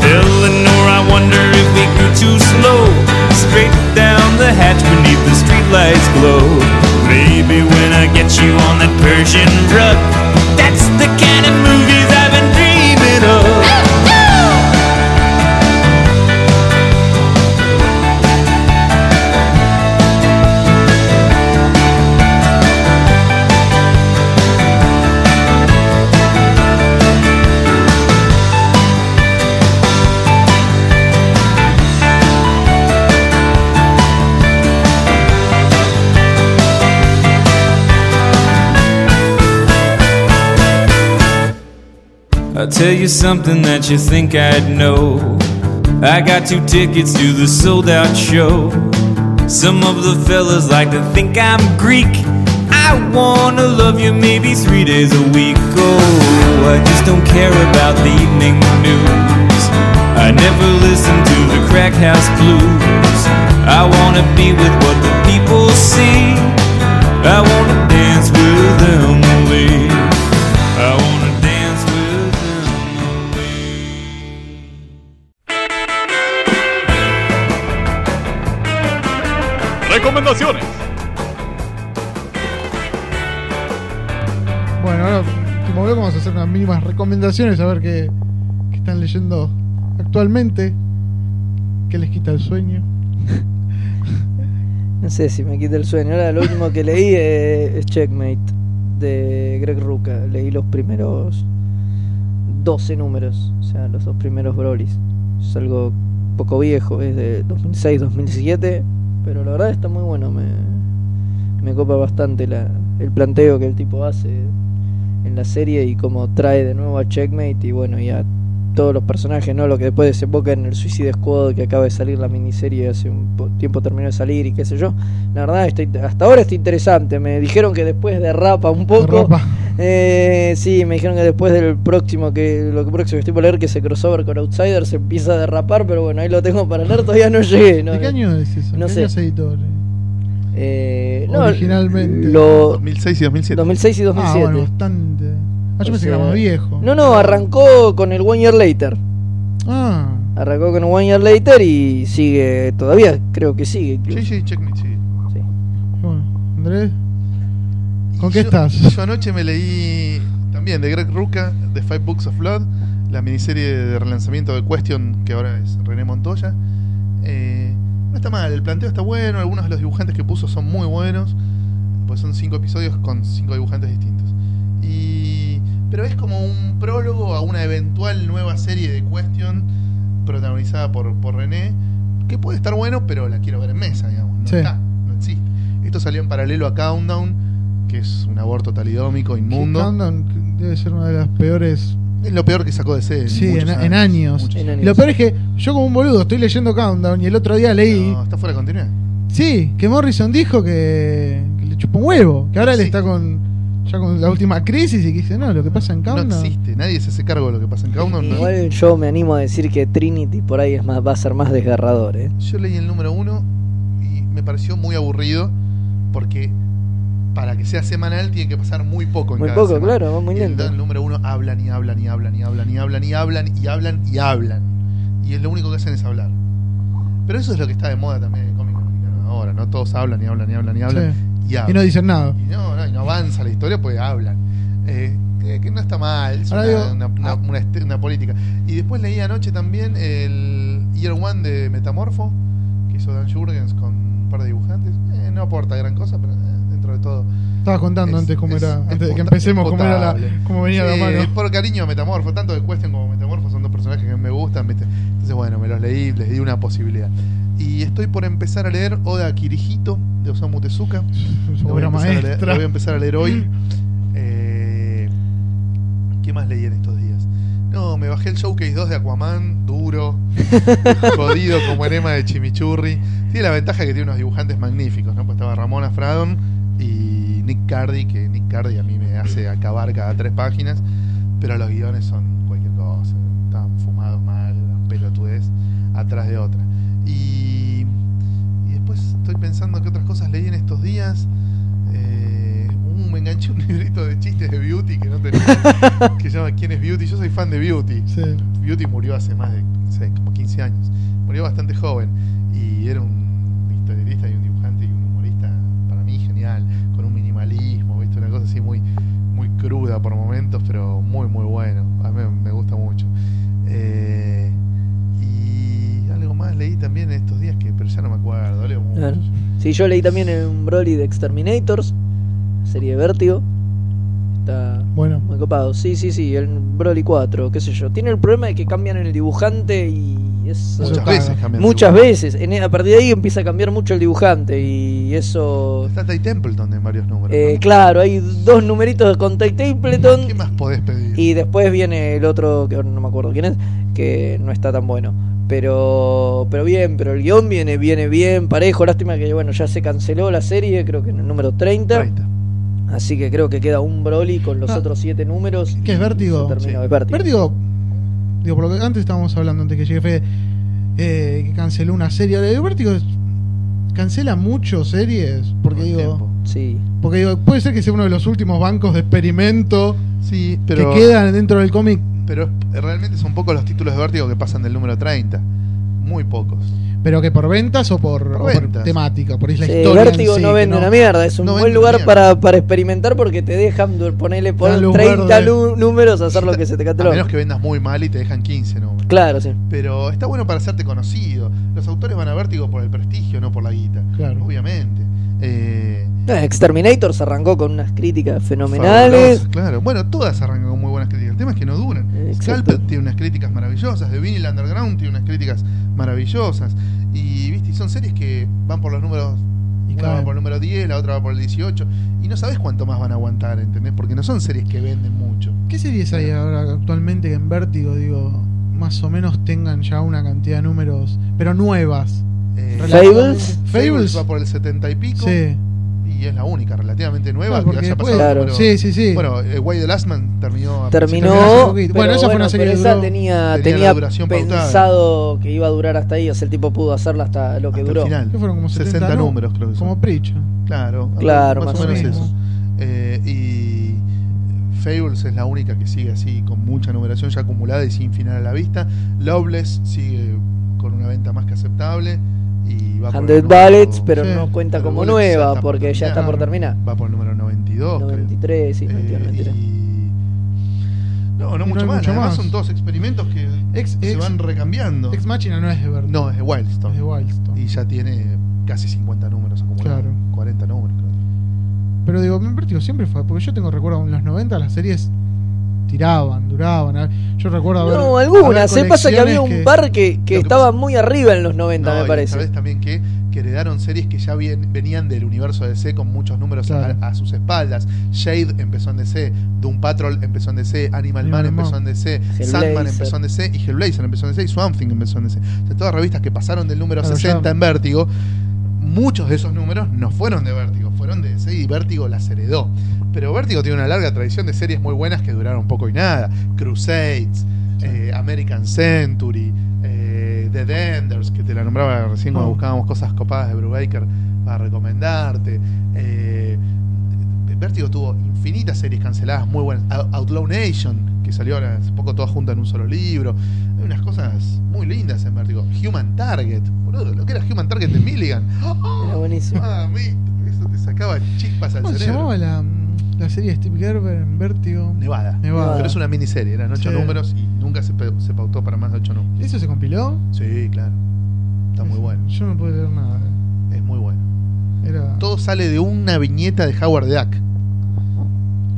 Eleanor, I wonder if we grew too slow. Straight down the hatch beneath the streetlights glow. Maybe when I get you on that Persian rug, that's the tell you something that you think I'd know. I got two tickets to the sold out show. Some of the fellas like to think I'm Greek. I wanna love you maybe three days a week. Oh, I just don't care about the evening news. I never listen to the crack house blues. I wanna be with what the people see. I wanna dance with Emily. I wanna Recomendaciones. Bueno, ahora, como veo, vamos a hacer unas mínimas recomendaciones a ver qué, qué están leyendo actualmente. ¿Qué les quita el sueño? [laughs] No sé si me quita el sueño. Ahora lo último que leí eh, es Checkmate de Greg Ruca. Leí los primeros 12 números, o sea, los dos primeros Brolys. Es algo poco viejo, es de 2006-2007, pero la verdad está muy bueno. Me, me copa bastante la, el planteo que el tipo hace en la serie y cómo trae de nuevo a Checkmate y bueno, y a todos los personajes, ¿no? Lo que después desemboca en el Suicide Squad que acaba de salir la miniserie hace un po- tiempo terminó de salir y qué sé yo. La verdad, está, hasta ahora está interesante. Me dijeron que después derrapa un poco. [laughs] Eh, sí, me dijeron que después del próximo que lo que próximo que estoy por leer que se crossover con Outsiders se empieza a derrapar, pero bueno, ahí lo tengo para leer, todavía no llegué. ¿no? ¿De qué año es eso? no ¿Qué sé. año se editó? Eh, no, Originalmente. lo 2006 y 2007. 2006 y Ah, 2007. bueno, bastante. Ah, yo O pensé que sea, era más viejo. No, no, arrancó con el One Year Later. Ah, Arrancó con el One Year Later y sigue todavía, creo que sigue. incluso. Sí, sí, checkmate, sí. Sí. bueno. Andrés. Y ¿Con qué yo- estás? Yo anoche me leí también de Greg Rucka, The Five Books of Blood, la miniserie de relanzamiento de Question, que ahora es René Montoya. Eh, no está mal, el planteo está bueno, algunos de los dibujantes que puso son muy buenos, pues son cinco episodios con cinco dibujantes distintos. Pero es como un prólogo a una eventual nueva serie de Question protagonizada por, por René, que puede estar bueno, pero la quiero ver en mesa, digamos. No Sí. está, no existe. Esto salió en paralelo a Countdown, que es un aborto talidómico, inmundo. Countdown debe ser una de las peores. Es lo peor que sacó de C. Sí, en- en años. muchos En Y años. lo peor es que yo, como un boludo, estoy leyendo Countdown y el otro día leí. No, está fuera de continuidad. Sí, que Morrison dijo que, que le chupó un huevo. Que ahora él Sí. está con. Ya con la última crisis y que dice, no, lo que pasa en No Countdown. existe, nadie se hace cargo de lo que pasa en Countdown. no. Igual yo me animo a decir que Trinity por ahí es más, va a ser más desgarrador, ¿eh? Yo leí el número uno y me pareció muy aburrido porque para que sea semanal tiene que pasar muy poco en Muy cada poco, semana. claro, va muy Y el, lento. el número uno hablan y hablan y hablan y hablan y hablan y hablan y hablan y hablan. Y es lo único que hacen es hablar. Pero eso es lo que está de moda también en el cómic americano ahora, ¿no? Todos hablan y hablan y hablan y hablan Sí. Y hablan. Y no dicen nada. Y no, no, y no avanza la historia porque hablan. Eh, que, que no está mal, es una, digo, una- una- ah. una una política. Y después leí anoche también el Year One de Metamorfo, que hizo Dan Jurgens con un par de dibujantes. Eh, no aporta gran cosa, pero eh, dentro de todo. Estabas contando es- antes cómo es- era, es antes de que empecemos, es cómo era la, cómo venía Sí, la mano. Por cariño a Metamorfo, tanto de Question como Metamorfo son dos personajes que me gustan, ¿viste? Entonces, bueno, me los leí, les di una posibilidad. Y estoy por empezar a leer Oda Kirijito de Osamu Tezuka. [laughs] Su Lo voy, a obra empezar a leer, maestra. lo voy a empezar a leer hoy. [laughs] Eh, ¿Qué más leí en estos días? No, me bajé el Showcase 2 de Aquaman, duro, [laughs] jodido como enema de chimichurri. Tiene la ventaja que tiene unos dibujantes magníficos, ¿no? Pues estaba Ramona Fradon y Nick Cardy, que Nick Cardy a mí me hace acabar cada tres páginas, pero los guiones son cualquier cosa, están fumados mal, pelotudez atrás de otra. Y, y después estoy pensando que otras cosas leí en estos días. Eh, uh, me enganché un [laughs] librito de chistes de Beauty que no tenía, que se llama ¿Quién es Beauty? Yo soy fan de Beauty. Sí. Beauty murió hace más de, no sé, como 15 años. Murió bastante joven y era un cruda por momentos, pero muy, muy bueno. A mí me gusta mucho. Eh, y algo más leí también en estos días que, pero ya no me acuerdo. leo mucho. Claro. Sí, yo leí también un Broly de Exterminators, serie de Vértigo. Está Bueno, muy copado. Sí, sí, sí, el Broly 4, qué sé yo. Tiene el problema de que cambian el dibujante y. Eso Muchas veces cambian. Muchas veces. En- a partir de ahí empieza a cambiar mucho el dibujante y eso... Está Ty Templeton en varios números. Eh, ¿no? claro, hay dos numeritos con Ty Templeton ¿Qué más podés pedir? y después viene el otro, que no me acuerdo quién es, que no está tan bueno. Pero pero bien, pero el guion viene, viene bien, parejo. Lástima que bueno, ya se canceló la serie, creo que en el número 30. 30. Así que creo que queda un Broly con los Ah. otros siete números. ¿Qué es Vértigo? se terminó. Sí. Es Vértigo. Vértigo, digo, por lo que antes estábamos hablando, antes que llegue Fede, eh, que canceló una serie. Ahora, digo, Vértigo es- cancela mucho series, porque digo, tiempo. Sí. porque digo, puede ser que sea uno de los últimos bancos de experimento Sí, pero, que quedan dentro del cómic, pero es- realmente son pocos los títulos de Vértigo que pasan del número 30. Muy pocos. Pero que por ventas o por, Por o por ventas. temática, por la Sí, historia. Vértigo sí, no vende una mierda, es un no buen lugar para, para experimentar porque te dejan ponerle por Dan luz 30 verde. nu- números a hacer lo que se te cante A menos que vendas muy mal y te dejan 15 números. Claro, sí. Pero está bueno para hacerte conocido. Los autores van a Vértigo por el prestigio, no por la guita. Claro. Obviamente. Eh, Exterminator se arrancó con unas críticas fenomenales. claro. Bueno, todas arrancan con muy buenas críticas. El tema es que no duran. Exacto. Scalpel tiene unas críticas maravillosas. The Vinyl Underground tiene unas críticas maravillosas. Y viste, y son series que van por los números. Y una caen. va por el número 10, la otra va por el 18. Y no sabes cuánto más van a aguantar, ¿entendés? Porque no son series que venden mucho. ¿Qué series hay ahora actualmente que en Vértigo, digo, más o menos tengan ya una cantidad de números, pero nuevas? Eh, Fables. Fables. va por el 70 y pico. Sí. Y es la única, relativamente nueva, Claro, que haya pasado. el Claro. número- Sí, sí, sí. Bueno, eh, Why the Last Man terminó. Terminó. pero Bueno, esa fue una serie pero que esa duró- tenía, tenía tenía duración pautada. pensado que iba a durar hasta ahí. O sea, el tipo pudo hacerla hasta lo que hasta el duró. final. ¿Qué fueron como 70 60 nu- números, creo que son. Como Preach. Claro, Claro, más, más o menos menos. eso. Eh, y Fables es la única que sigue así, con mucha numeración ya acumulada y sin final a la vista. Loveless sigue con una venta más que aceptable. Va por el 100 número- Ballets, pero Sí, no cuenta 100 como nueva por porque ya está por terminar. Va por el número 92. creo. 93, sí, Eh, 92, 93. y- No, no Y mucho más. mucho Además más. son todos experimentos que Ex- se ex- van recambiando. Ex Machina no es de Vertigo. No, es de Wildstorm. es de Wildstorm. Y ya tiene casi 50 números acumulados. Claro. 40 números, creo. Pero digo, Vertigo siempre fue. Porque yo tengo recuerdo en los 90 las series tiraban, duraban. Yo recuerdo haber. No, haber algunas. Se pasa que había un colecciones par que, que que estaba pasa- muy arriba en los 90, No, me parece. sabés también que, que heredaron series que ya venían del universo DC con muchos números Claro. a, a sus espaldas. Shade empezó en DC, Doom Patrol empezó en DC, Animal Man empezó en DC, Hellblazer. Sandman empezó en DC y Hellblazer empezó en DC y Swamp Thing empezó en DC. O sea, todas revistas que pasaron del número Claro, 60 ya- en Vértigo, muchos de esos números no fueron de Vértigo, fueron de DC y Vértigo las heredó. Pero Vértigo tiene una larga tradición de series muy buenas que duraron poco y nada. Crusades, eh, American Century, eh, The Denders, que te la nombraba recién cuando Oh. buscábamos cosas copadas de Brubaker para recomendarte. Eh, Vértigo tuvo infinitas series canceladas muy buenas. Out- Outlaw Nation, que salió ahora hace poco todas juntas en un solo libro. Hay unas cosas muy lindas en Vértigo. Human Target, boludo, lo que era Human Target de Milligan. ¡Oh! Era buenísimo. Mami, eso te sacaba chispas al ¿Cómo se cerebro. llamaba la, la serie de Steve Gerber en Vértigo? Nevada. Nevada. Pero es una miniserie, eran ocho Sí. números y nunca se, se pautó para más de ocho números. ¿Eso se compiló? Sí, claro. Está muy Eso- bueno. Yo no pude leer nada. Es muy bueno. Era. Todo sale de una viñeta de Howard the Duck.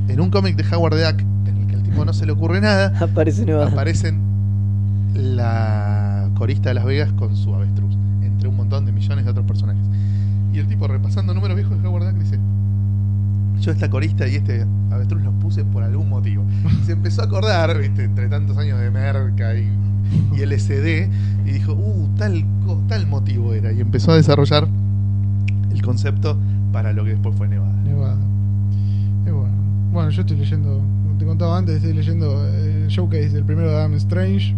En un cómic de Howard the Duck, en el que al tipo no se le ocurre nada, [laughs] Aparece Nevada. aparecen la corista de Las Vegas con su avestruz, entre un montón de millones de otros personajes. Y el tipo, repasando números viejos de Howard Duck, dice: Yo esta corista y este avestruz los puse por algún motivo. Y se empezó a acordar, ¿viste? entre tantos años de merca y, y LSD, y dijo: Uh, tal, tal motivo era. Y empezó a desarrollar el concepto para lo que después fue Nevada. Nevada. Bueno. Bueno, yo estoy leyendo, te contaba antes, estoy leyendo el showcase del primero de Adam Strange.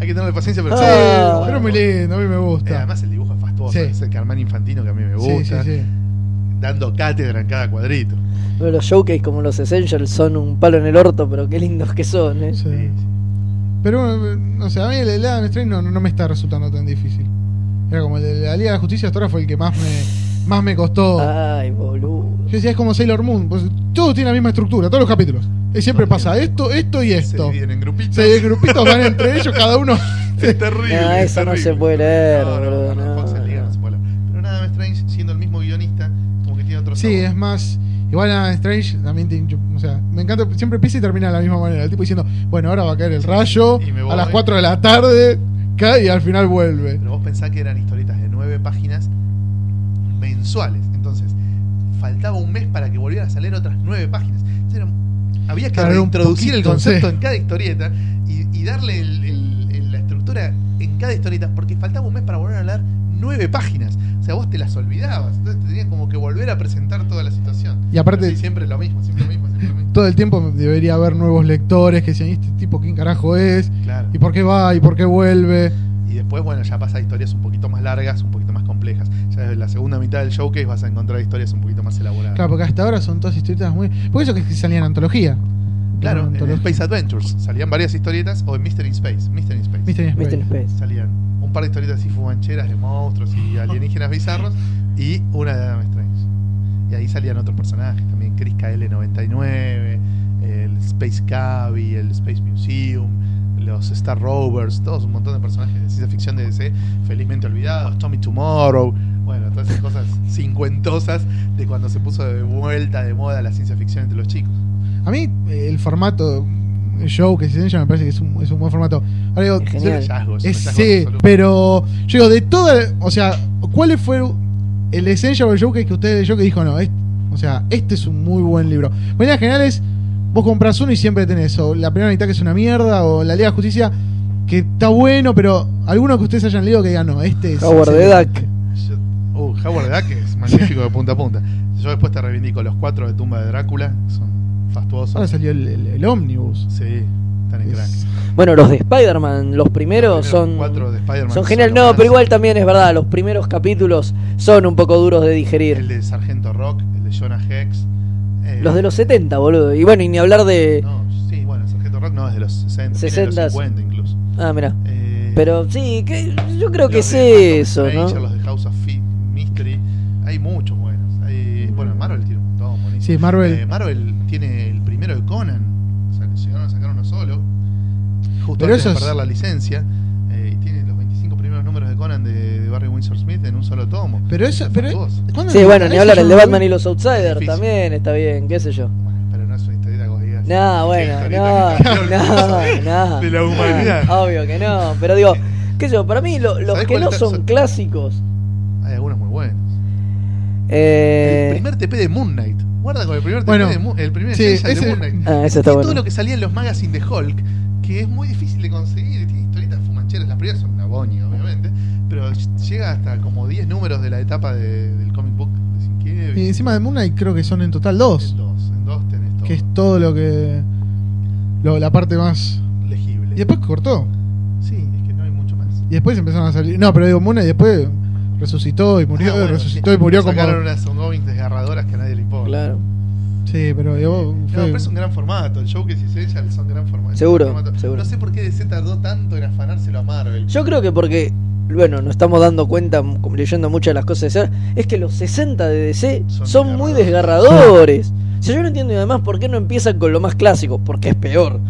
Hay que tenerle paciencia, pero Ah, sí, pero muy lindo, a mí me Eh, gusta. además el dibujo es fastuoso, Sí. es el Carmán Infantino que a mí me sí, sí, gusta, sí. dando cátedra en cada cuadrito. Pero los showcase como los Essentials son un palo en el orto, pero qué lindos que son, ¿eh? Sí. Sí, sí. Pero bueno, no sé, a mí el de Adam Strange no, no me está resultando tan difícil. Era como el de la Liga de la Justicia hasta ahora fue el que más me, más me costó. Ay, boludo. Yo decía, es como Sailor Moon, pues todo tiene la misma estructura, todos los capítulos. Y siempre pasa esto, esto y Se esto. dividen en grupitos. Se grupitos van entre [laughs] ellos, cada uno. Es terrible. No, es eso no terrible. se puede leer, No, no, no, no. En no se. Pero nada, Strange, siendo el mismo guionista, como que tiene otro Sí, sabor. es más. Igual Adam Strange también tiene. yo- O sea, me encanta. Siempre empieza y termina de la misma manera. El tipo diciendo, bueno, ahora va a caer el rayo Y me voy. a las 4 de la tarde, cae y al final vuelve. Pero vos pensás que eran historietas de nueve páginas mensuales. Entonces, faltaba un mes para que volvieran a salir otras nueve páginas. Entonces, era- había que introducir el concepto sí. en cada historieta y, y darle el- el- el- la estructura en cada historieta, porque faltaba un mes para volver a leer nueve páginas. O sea, vos te las olvidabas. Entonces te tenías como que volver a presentar toda la situación. Y aparte- sí, siempre lo mismo, siempre lo mismo, siempre lo mismo. Todo el tiempo debería haber nuevos lectores que decían, "¿Y este tipo quién carajo es? Claro. ¿Y por qué va? ¿Y por qué vuelve? Y después, bueno, ya pasa a historias un poquito más largas, un poquito más complejas. Ya desde la segunda mitad del showcase vas a encontrar historias un poquito más elaboradas. Claro, porque hasta ahora son todas historietas muy. Por eso que salían en antología. Claro, En antología. Space Adventures salían varias historietas, o en Mystery Space. Mystery Space. Mystery Space. Salían un par de historietas así fumancheras de monstruos y alienígenas bizarros, y una de Adam Strange. Y ahí salían otros personajes también: Chris KL99, el Space Cavi, el Space Museum, los Star Rovers, todos un montón de personajes de ciencia ficción de DC, felizmente olvidados, Tommy Tomorrow. Bueno, todas esas cosas [laughs] cincuentosas de cuando se puso de vuelta de moda la ciencia ficción entre los chicos. A mí, eh, el formato el show que se enseña me parece que es un, es un buen formato. Ahora digo, Es Es hallazgo, sí, pero yo digo, de toda, o sea, ¿cuál fue el Essential del Joker que usted leyó que dijo, no, es- o sea, este es un muy buen libro? Bueno, en general es, vos compras uno y siempre tenés, o la primera mitad que es una mierda, o la Liga de Justicia que está bueno, pero alguno que ustedes hayan leído que digan, no, este es... Howard the excelente". Duck. Uh, Howard the Duck es magnífico de punta a punta. Yo después te reivindico los cuatro de tumba de Drácula, son fastuosos. Ahora salió el, el, el Omnibus. Sí, están en crack. Bueno, los de Spider-Man, los primeros Los son. cuatro de Spider-Man Son genial, no, más. pero igual también es verdad, los primeros capítulos son un poco duros de digerir. El de Sargento Rock, el de Jonah Hex. El Los de los 70, boludo. Y bueno, y ni hablar de. No, sí, bueno, Sargento Rock no es de los 60, 60. de los 50 incluso. Ah, mira. Eh, Pero sí, que yo creo que es eso, Phantom ¿no? Los de House of Fi- Mystery, hay muchos buenos. Hay, bueno, Marvel tiene un montón, buenísimo. Sí, Marvel. Eh, Marvel tiene el primero de Conan, o sea, llegaron a sacar uno solo, justo Pero antes eso de perder la licencia, eh, y tiene los 25 primeros números de Conan de, Barry Windsor Smith en un solo tomo. Pero eso. Pero, Fabuloso. ¿cuándo Sí, bueno, ni eso hablar el de Batman y los Outsiders Difícil. también está bien, qué sé yo. Bueno, pero no es una historieta digas. No, bueno, no, de- no. de la humanidad. no, obvio que no, pero digo, qué sé yo, para mí lo- los ¿Sabés que no está- son son- clásicos. Hay algunos muy buenos. Eh, el primer TP de Moon Knight. Guarda con el primer TP Bueno, de Moon, el primer sí, ese- de Moon Knight. Ah, ese está Tiene bueno. todo lo que salía en los magazines de Hulk, que es muy difícil de conseguir, tiene historietas las primeras son una boña, obviamente, pero llega hasta como 10 números de la etapa de- del comic book de Sienkiewicz. Y encima de Moon Knight creo que son en total dos. En dos, en dos tenés todo. Que es todo lo que. lo- la parte más. legible. Y después cortó. Sí, es que no hay mucho más. Y después empezaron a salir. No, pero digo, Moon Knight después resucitó y murió, Ah, bueno, resucitó sí. y murió como. Sacaron unas ongoings desgarradoras que a nadie le importa. Claro. Sí, pero digo, No, fue- pero es un gran formato. El Showcase y Essential son gran formato. Seguro, gran formato. seguro. No sé por qué DC tardó tanto en afanárselo a Marvel. Yo creo que porque, bueno, nos estamos dando cuenta, leyendo muchas de las cosas de ser, es que los 60 de DC Son son, muy desgarradores. [laughs] O sea, yo no entiendo y además por qué no empiezan con lo más clásico, porque es peor,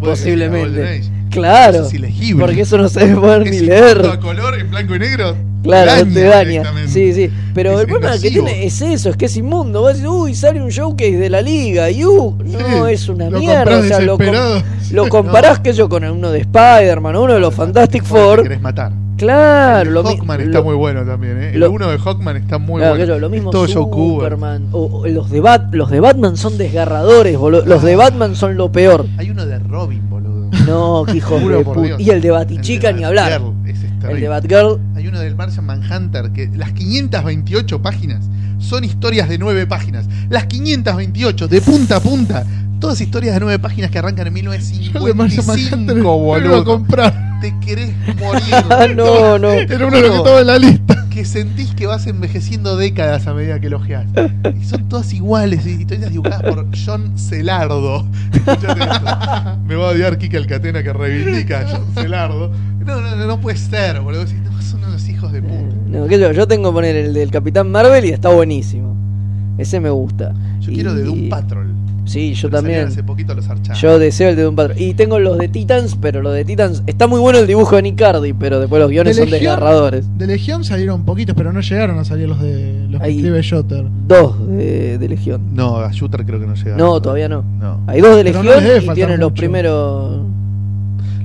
posiblemente. Claro, Eso es ilegible. porque eso no se debe poder ni leer. a color en blanco y negro. Claro, te daña. Sí, sí. Pero Es el problema que tiene es eso, es que es inmundo. Vos decís, uy, sale un showcase de la liga. Y uh, no, Sí, es una mierda. O sea, lo, com- [laughs] lo comparás que yo con uno de Spider-Man, uno de los Fantastic Four. querés matar. Claro, El lo Hawkman lo- está muy bueno también, ¿eh? El lo- uno de Hawkman está muy Claro, bueno. yo, lo mismo todo. Superman. O, o los, de Bat, los de Batman son desgarradores, boludo. Los de Batman son lo peor. Hay uno de Robin, boludo. No, que hijos Juro de por pu- Dios. Y el de Batichica ni hablar. Es El terrible. de Batgirl. Hay uno del Martian Manhunter que las 528 páginas son historias de 9 páginas. Las 528 de punta a punta. Todas historias de 9 páginas que arrancan en Yo de Martian 1955, Manhunter me lo iba a boludo. comprar. Te querés [laughs] morir. Ah, no, no. Era uno de los que estaba en la lista. que sentís que vas envejeciendo décadas a medida que elogias. Y son todas iguales, historias dibujadas por John Celardo. [laughs] Me va a odiar Kika Alcatena que reivindica a John Celardo. No, no, no, no puede ser, boludo. Decís, no, son unos hijos de puta. No, que yo, yo tengo que poner el del Capitán Marvel y está buenísimo. Ese me gusta. Yo Y- quiero de Doom Patrol. Sí, yo que salieron también. Hace poquito los. Yo deseo el de Doom Patrol. Y tengo los de Titans, pero los de Titans. Está muy bueno el dibujo de Nicardi, pero después los guiones De son Legión- desgarradores. De Legión salieron poquitos, pero no llegaron a salir los de los que Ahí. escribe Jotter. Dos de, de Legión. No, a Shooter creo que no llega. No, todavía no. No. Hay dos de Pero no Legión debe y tienen los mucho. primeros.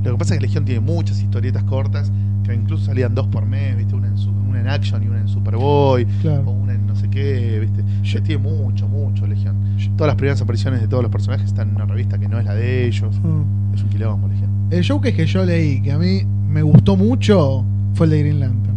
Lo que pasa es que Legión tiene muchas historietas cortas, que incluso salían dos por mes, ¿viste? Una en, su- una en Action y una en Superboy, o una en no sé qué, ¿viste? Yo- tiene mucho, mucho Legión. Todas las primeras apariciones de todos los personajes están en una revista que no es la de ellos. Mm. Es un quilombo, Legión. El Joker que yo leí, que a mí me gustó mucho, fue el de Green Lantern.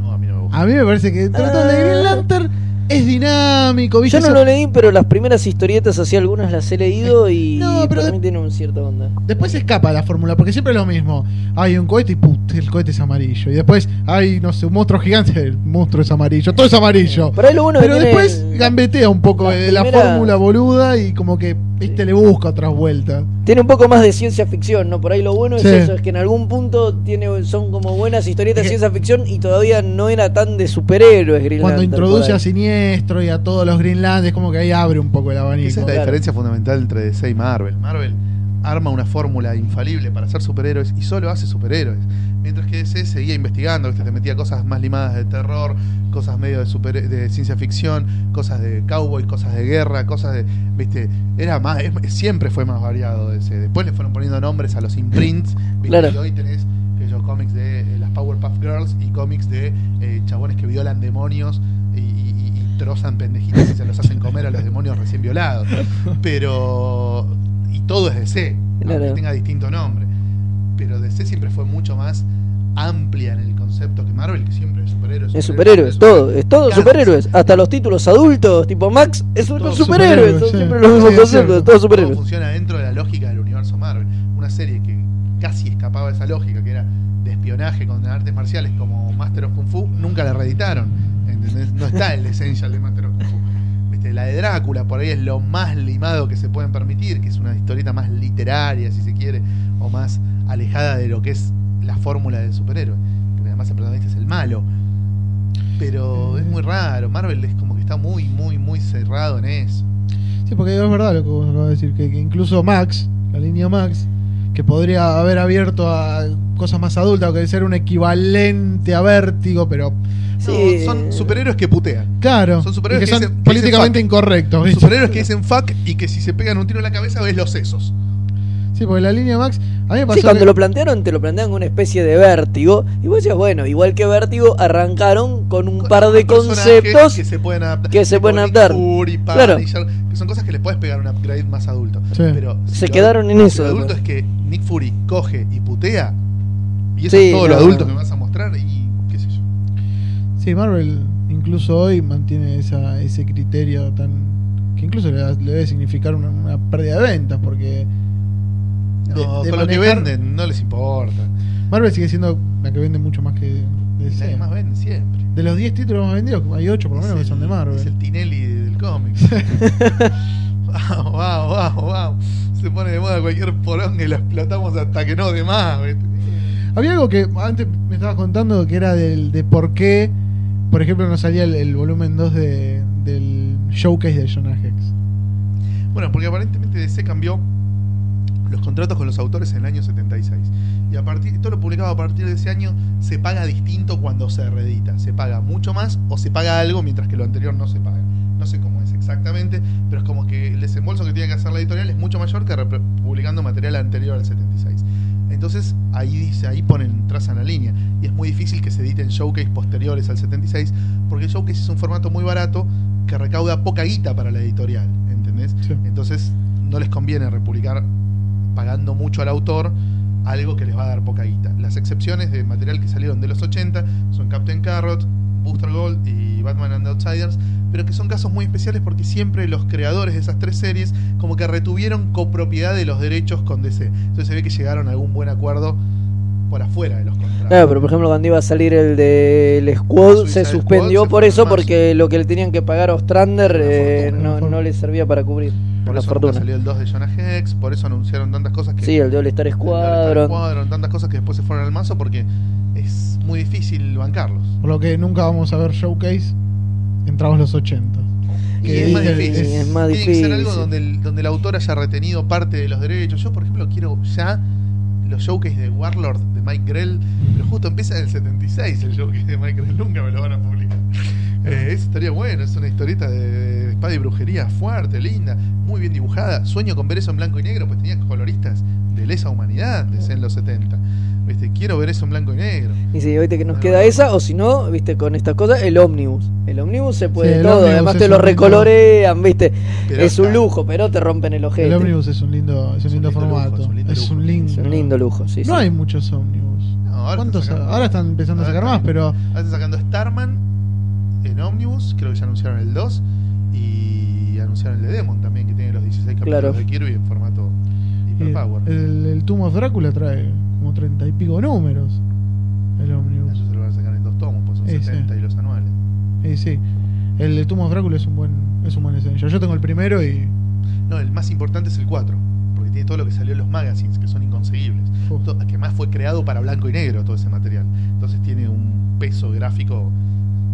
No, a mí no me gusta. A mí me parece que todo el de Green Ah. Lantern es dinámico, ¿viste? Yo no Eso- lo leí, pero las primeras historietas, así algunas las he leído y No, pero para de- tienen un cierta onda. Después se escapa la fórmula, porque siempre es lo mismo. Hay un cohete y put, el cohete es amarillo. Y después hay, no sé, un monstruo gigante, el monstruo es amarillo. Todo es amarillo. Pero lo bueno Pero después el- gambetea un poco la primeras- fórmula boluda y como que, viste, le busca otras vueltas. Tiene un poco más de ciencia ficción, ¿no? Por ahí lo bueno Sí. es eso, es que en algún punto tiene, son como buenas historietas de ciencia ficción y todavía no era tan de superhéroes Green Cuando Lantern, introduce a ahí. Siniestro y a todos los Greenland, es como que ahí abre un poco el abanico. Esa es la Claro. diferencia fundamental entre DC y Marvel. Marvel arma una fórmula infalible para hacer superhéroes y solo hace superhéroes. Mientras que DC seguía investigando, ¿viste? te metía cosas más limadas de terror, cosas medio de, super, de ciencia ficción, cosas de cowboy, cosas de guerra, cosas de. ¿Viste? Era más, es- siempre fue más variado DC. Después le fueron poniendo nombres a los imprints, ¿viste? Claro. Y hoy tenés cómics de eh, las Powerpuff Girls y cómics de eh, chabones que violan demonios y, y- y trozan pendejitas y se los hacen comer a los demonios recién violados. Pero. Y todo es DC, aunque Claro. tenga distinto nombre. Pero DC siempre fue mucho más amplia en el concepto que Marvel, que siempre es superhéroes. Es superhéroes, todo, es todo superhéroes. Hasta los títulos adultos, tipo Max, es un Todo superhéroe, superhéroe, son sí. siempre los mismos Sí, conceptos, Todo superhéroes. funciona dentro de la lógica del universo Marvel. Una serie que casi escapaba de esa lógica, que era de espionaje con artes marciales como Master of Kung Fu, nunca la reeditaron. ¿entendés? No está el essential de Master of Kung Fu. ¿viste? La de Drácula por ahí es lo más limado que se pueden permitir, que es una historieta más literaria, si se quiere, o más alejada de lo que es la fórmula del superhéroe. Porque además el protagonista es el malo. Pero es muy raro. Marvel es como que está muy, muy, muy cerrado en eso. Sí, porque es verdad lo que vos acabas de decir, que incluso Max, la línea Max, que podría haber abierto a cosas más adultas, o que ser un equivalente a Vértigo, pero No, Sí. son superhéroes que putean. claro, Son superhéroes que que son dicen- que políticamente dicen incorrectos. Superhéroes que dicen fuck y que si se pegan un tiro en la cabeza ves los sesos. Sí, porque la línea Max, a mí me pasó Sí, cuando que- lo plantearon, te lo plantean como una especie de vértigo. Y vos decías, bueno, igual que vértigo, arrancaron con un Con par de conceptos. que se pueden adaptar. que se pueden adaptar. Claro. Que son cosas que le puedes pegar un upgrade más adulto. Sí. Pero si Se lo- quedaron en si eso Lo adulto es que Nick Fury coge y putea. Y eso Sí, es todo lo adulto no. que me vas a mostrar y qué sé yo. Sí, Marvel incluso hoy mantiene esa, ese criterio tan. que incluso le, da- le debe significar una, una pérdida de ventas, porque. De- No, de con lo que venden no les importa. Marvel sigue siendo la que vende mucho más que DC. nadie más vende siempre. De los 10 títulos más vendidos, hay 8 por lo menos que son de el- Marvel. Es el Tinelli del cómic. wow, wow, wow, wow. Se pone de moda cualquier porón y lo explotamos hasta que no de más. Había algo que antes me estabas contando que era del, de por qué, por ejemplo, no salía el, el volumen 2 de, del showcase de Jonah Hex. Bueno, porque aparentemente DC cambió los contratos con los autores en el año 76. Y a partir todo lo publicado a partir de ese año se paga distinto cuando se reedita. Se paga mucho más o se paga algo mientras que lo anterior no se paga. No sé cómo es exactamente, pero es como que el desembolso que tiene que hacer la editorial es mucho mayor que publicando material anterior al 76. Entonces ahí dice, ahí ponen, trazan la línea. Y es muy difícil que se editen showcase posteriores al 76, porque el showcase es un formato muy barato que recauda poca guita para la editorial, ¿entendés? Sí. Entonces no les conviene republicar pagando mucho al autor algo que les va a dar poca guita. Las excepciones de material que salieron de los 80 son Captain Carrot, Booster Gold y Batman and Outsiders, pero que son casos muy especiales porque siempre los creadores de esas tres series como que retuvieron copropiedad de los derechos con DC. Entonces se ve que llegaron a algún buen acuerdo por afuera de los contratos. Claro, pero por ejemplo, cuando iba a salir el del Squad, Suicide se Squad suspendió por eso, porque lo que le tenían que pagar a Ostrander eh, no, no le servía para cubrir por la eso fortuna. salió el 2 de Jonah Hex, por eso anunciaron tantas cosas que Sí, el de All Star Squadron. Squadron, tantas cosas que después se fueron al mazo porque es muy difícil bancarlos. Por lo que nunca vamos a ver showcase entrados los 80. Y Que es más difícil. es más Tiene que ser algo difícil. donde el, donde el autor haya retenido parte de los derechos. Yo, por ejemplo, quiero ya los showcase de Warlord de Mike Grell, pero justo empieza en el 76 el showcase de Mike Grell, nunca me lo van a publicar. Eh, eso estaría bueno, es una historieta de, de espada y brujería fuerte, linda, muy bien dibujada. Sueño con ver eso en blanco y negro, pues tenía coloristas de lesa humanidad desde en los 70. ¿Viste? Quiero ver eso en blanco y negro. Y si viste que nos No, queda no. esa, o si no, viste, con esta cosa, el ómnibus. El ómnibus se puede Sí, todo, además te lo recolorean, viste. Pero es un lujo, pero te rompen el ojete. El ómnibus es un lindo, es un lindo formato. es un lindo es lujo. un lindo. Es un lindo lujo, sí. no sí. hay muchos ómnibus. No, ahora ¿Cuántos? están sacando- Ahora están empezando a sacar más, pero Ahora están sacando Starman en Omnibus, creo que ya anunciaron el 2. Y anunciaron el de Demon también, que tiene los 16 capítulos Claro. de Kirby en formato Hyperpower. el, el Tomb of Drácula trae como treinta y pico números. El ómnibus. Ellos se lo van a sacar en dos tomos, pues son sí. 70 y los anuales. Sí, sí. El, el Tomb of Drácula es un buen, es un buen sencillo. Yo tengo el primero y. No, el más importante es el 4, porque tiene todo lo que salió en los magazines, que son inconseguibles. Que más fue creado para blanco y negro todo ese material. Entonces tiene un peso gráfico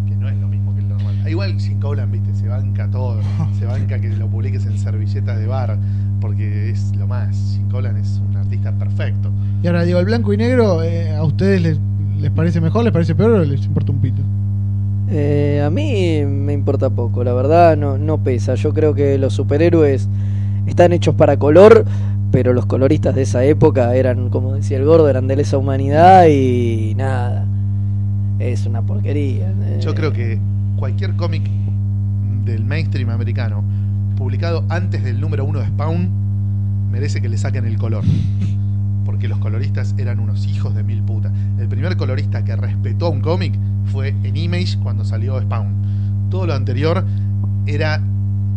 que no es lo mismo que el normal. Ah, Igual sin Coblan, viste, se banca todo. [laughs] se banca que lo publiques en servilletas de bar, porque es lo más. Sin Coblan es un artista perfecto. Y ahora digo, el blanco y negro, eh, ¿a ustedes les, les parece mejor, les parece peor o les importa un pito? Eh, a mí me importa poco, la verdad no, no pesa. Yo creo que los superhéroes están hechos para color, pero los coloristas de esa época eran, como decía el gordo, eran de lesa humanidad y nada. Es una porquería. eh. Yo creo que cualquier cómic del mainstream americano publicado antes del número uno de Spawn merece que le saquen el color. [laughs] Porque los coloristas eran unos hijos de mil putas. El primer colorista que respetó a un cómic fue en Image cuando salió Spawn. Todo lo anterior era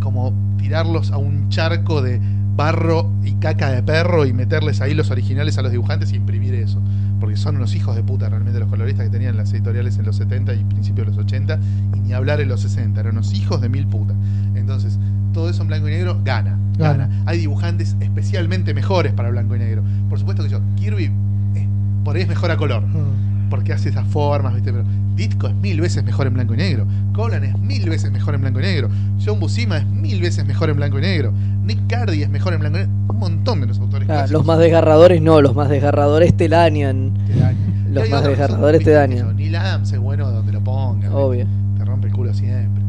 como tirarlos a un charco de barro y caca de perro y meterles ahí los originales a los dibujantes y imprimir eso. Porque son unos hijos de puta realmente los coloristas que tenían las editoriales en los 70 y principios de los 80 y ni hablar en los 60. Eran unos hijos de mil putas. Entonces, todo eso en blanco y negro gana. Gana. Gana. Hay dibujantes especialmente mejores para blanco y negro. Por supuesto que yo, Kirby eh, por ahí es mejor a color Ah. porque hace esas formas, ¿viste? Pero Ditko es mil veces mejor en blanco y negro. Colan es mil veces mejor en blanco y negro. John Buscema es mil veces mejor en blanco y negro. Nick Cardy es mejor en blanco y negro. Un montón de los autores Ah, los más desgarradores no, los más desgarradores te dañan. te dañan. los más desgarradores te dañan. Neil Adams es bueno donde lo pongan. Obvio. Te rompe el culo siempre.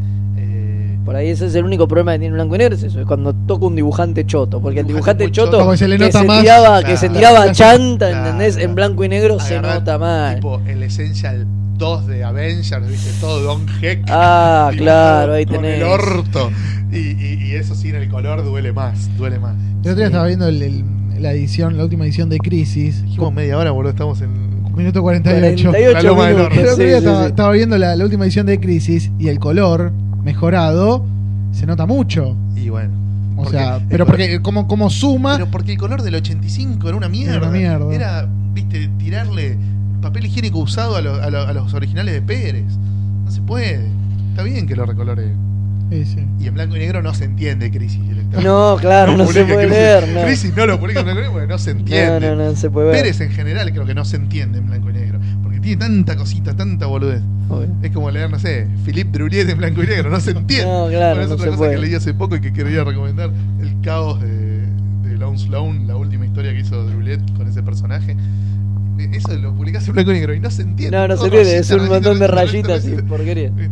Por ahí ese es el único problema que tiene blanco y negro, es eso, es cuando toca un dibujante choto. Porque el Dibujante choto, choto como se le que, nota se más. tiraba, que se tiraba chanta, Claro. ¿entendés? En blanco y negro se agarrar nota mal. Tipo el Essential 2 de Avengers, ¿viste? Todo Don Heck. Ah, claro, ahí con tenés. el orto. Y, y- y eso sí, en el color duele más. Duele más. El otro día estaba viendo el- el- la edición, la última edición de Crisis. Dijimos media hora, boludo. Estamos en. Minuto 48. 48 La loma minutos, otro sí, estaba, sí. estaba viendo la, la última edición de Crisis y el color mejorado se nota mucho. Y bueno. O Porque sea, pero color- porque como, como suma. Pero porque el color del 85 era una mierda. Era una mierda. Era, viste, tirarle papel higiénico usado a, lo- a lo- a los originales de Pérez. No se puede. Está bien que lo recolore. Sí, sí. Y en blanco y negro no se entiende Crisis directamente. No, claro, no se puede Crisis. leer. No. Crisis no lo publica en blanco y negro porque no se no, entiende. no, no se puede ver. Pérez en general creo que no se entiende en blanco y negro. Porque tiene tanta cosita, tanta boludez. Obvio. Es como leer, no sé, Philippe Druliet en blanco y negro, no se entiende. No, claro, Bueno, es no otra se cosa puede. que leí hace poco y que quería recomendar. El caos de, de Lone Sloan, la última historia que hizo Druliet con ese personaje. Eh, Eso lo publicás en blanco y negro y no se entiende. No, no se entiende, es un rayita, montón de [laughs] rayita, rayitas y porquería. [laughs]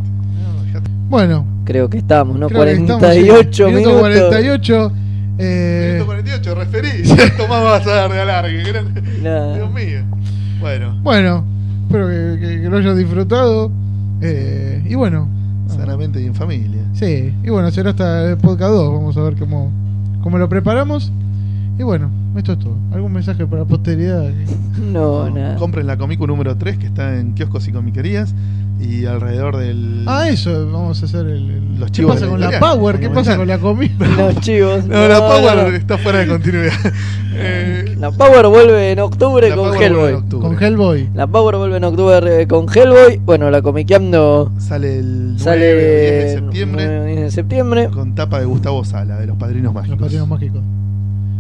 Bueno, Creo que estamos, ¿no? creo que estamos 48 en minutos. 48. Eh, Minuto 48, referí. ¿Cuánto más vas a dar de alargue? Dios mío. Bueno, bueno, espero que, que- que lo hayas disfrutado. Eh, y bueno, sanamente y en familia. sí. Y bueno, será hasta el podcast 2. Vamos a ver cómo, cómo lo preparamos. Y bueno, esto es todo. ¿Algún mensaje para la posteridad? No, nada. Compren la Comicu número 3 que está en kioscos y comiquerías y alrededor del. Ah, eso, vamos a hacer el. el- Los ¿Qué chivos pasa de la con la editorial. Power? ¿Qué pasa con la comida? [laughs] Los chivos. No, la Power no. está fuera de continuidad. [laughs] Eh, La Power vuelve en octubre la con Hellboy. octubre. Con Hellboy. La Power vuelve en octubre con Hellboy. Bueno, la comiqueando Sale el 9 o sale 10 de septiembre 9 o 10 de septiembre. con tapa de Gustavo Sala, de los Padrinos Mágicos. Los patinos mágicos.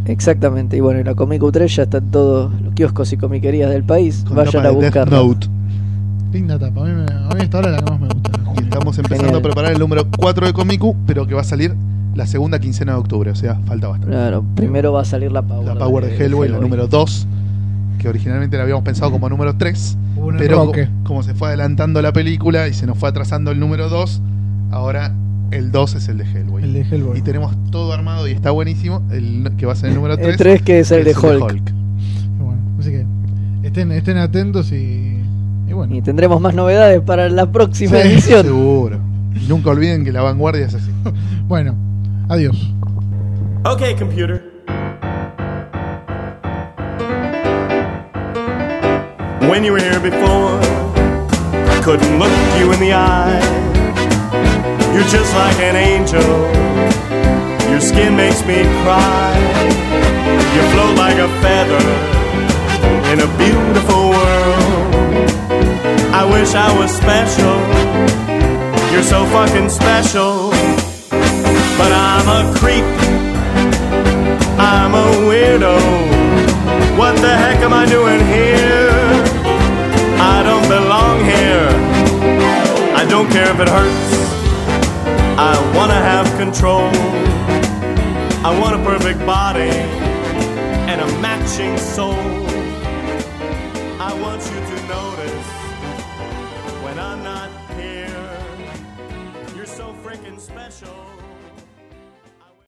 Exactamente. Y bueno, y la Comic 3 ya está en todos los kioscos y comiquerías del país. Con Vayan a de. Note. Linda tapa. A mí, me, a mí esta hora es la que más me gusta. Y estamos empezando Genial. a preparar el número 4 de Comicu, pero que va a salir la segunda quincena de octubre, o sea, falta bastante. Claro, primero va a salir la Power. La Power de Hellboy, la número 2, que originalmente la habíamos pensado como número 3, Hubo un pero co- enroque. como se fue adelantando la película y se nos fue atrasando el número 2, ahora el 2 es el de Hellboy. El de Hellboy. Y tenemos todo armado y está buenísimo, el que va a ser el número 3. El 3 que es el de Hulk. Bueno, así que estén, estén atentos y, y bueno. Y tendremos más novedades para la próxima Sí. edición. Seguro. Y nunca olviden que la vanguardia es así. [laughs] Bueno, adiós. Okay, computer. When you were here before, couldn't look you in the eye. You're just like an angel. Your skin makes me cry. You float like a feather in a beautiful world. I wish I was special. You're so fucking special. But I'm a creep. I'm a weirdo. What the heck am I doing here? I don't belong here. I don't care if it hurts. I wanna have control. I want a perfect body and a matching soul. I want you to notice when I'm not here. You're so freaking special.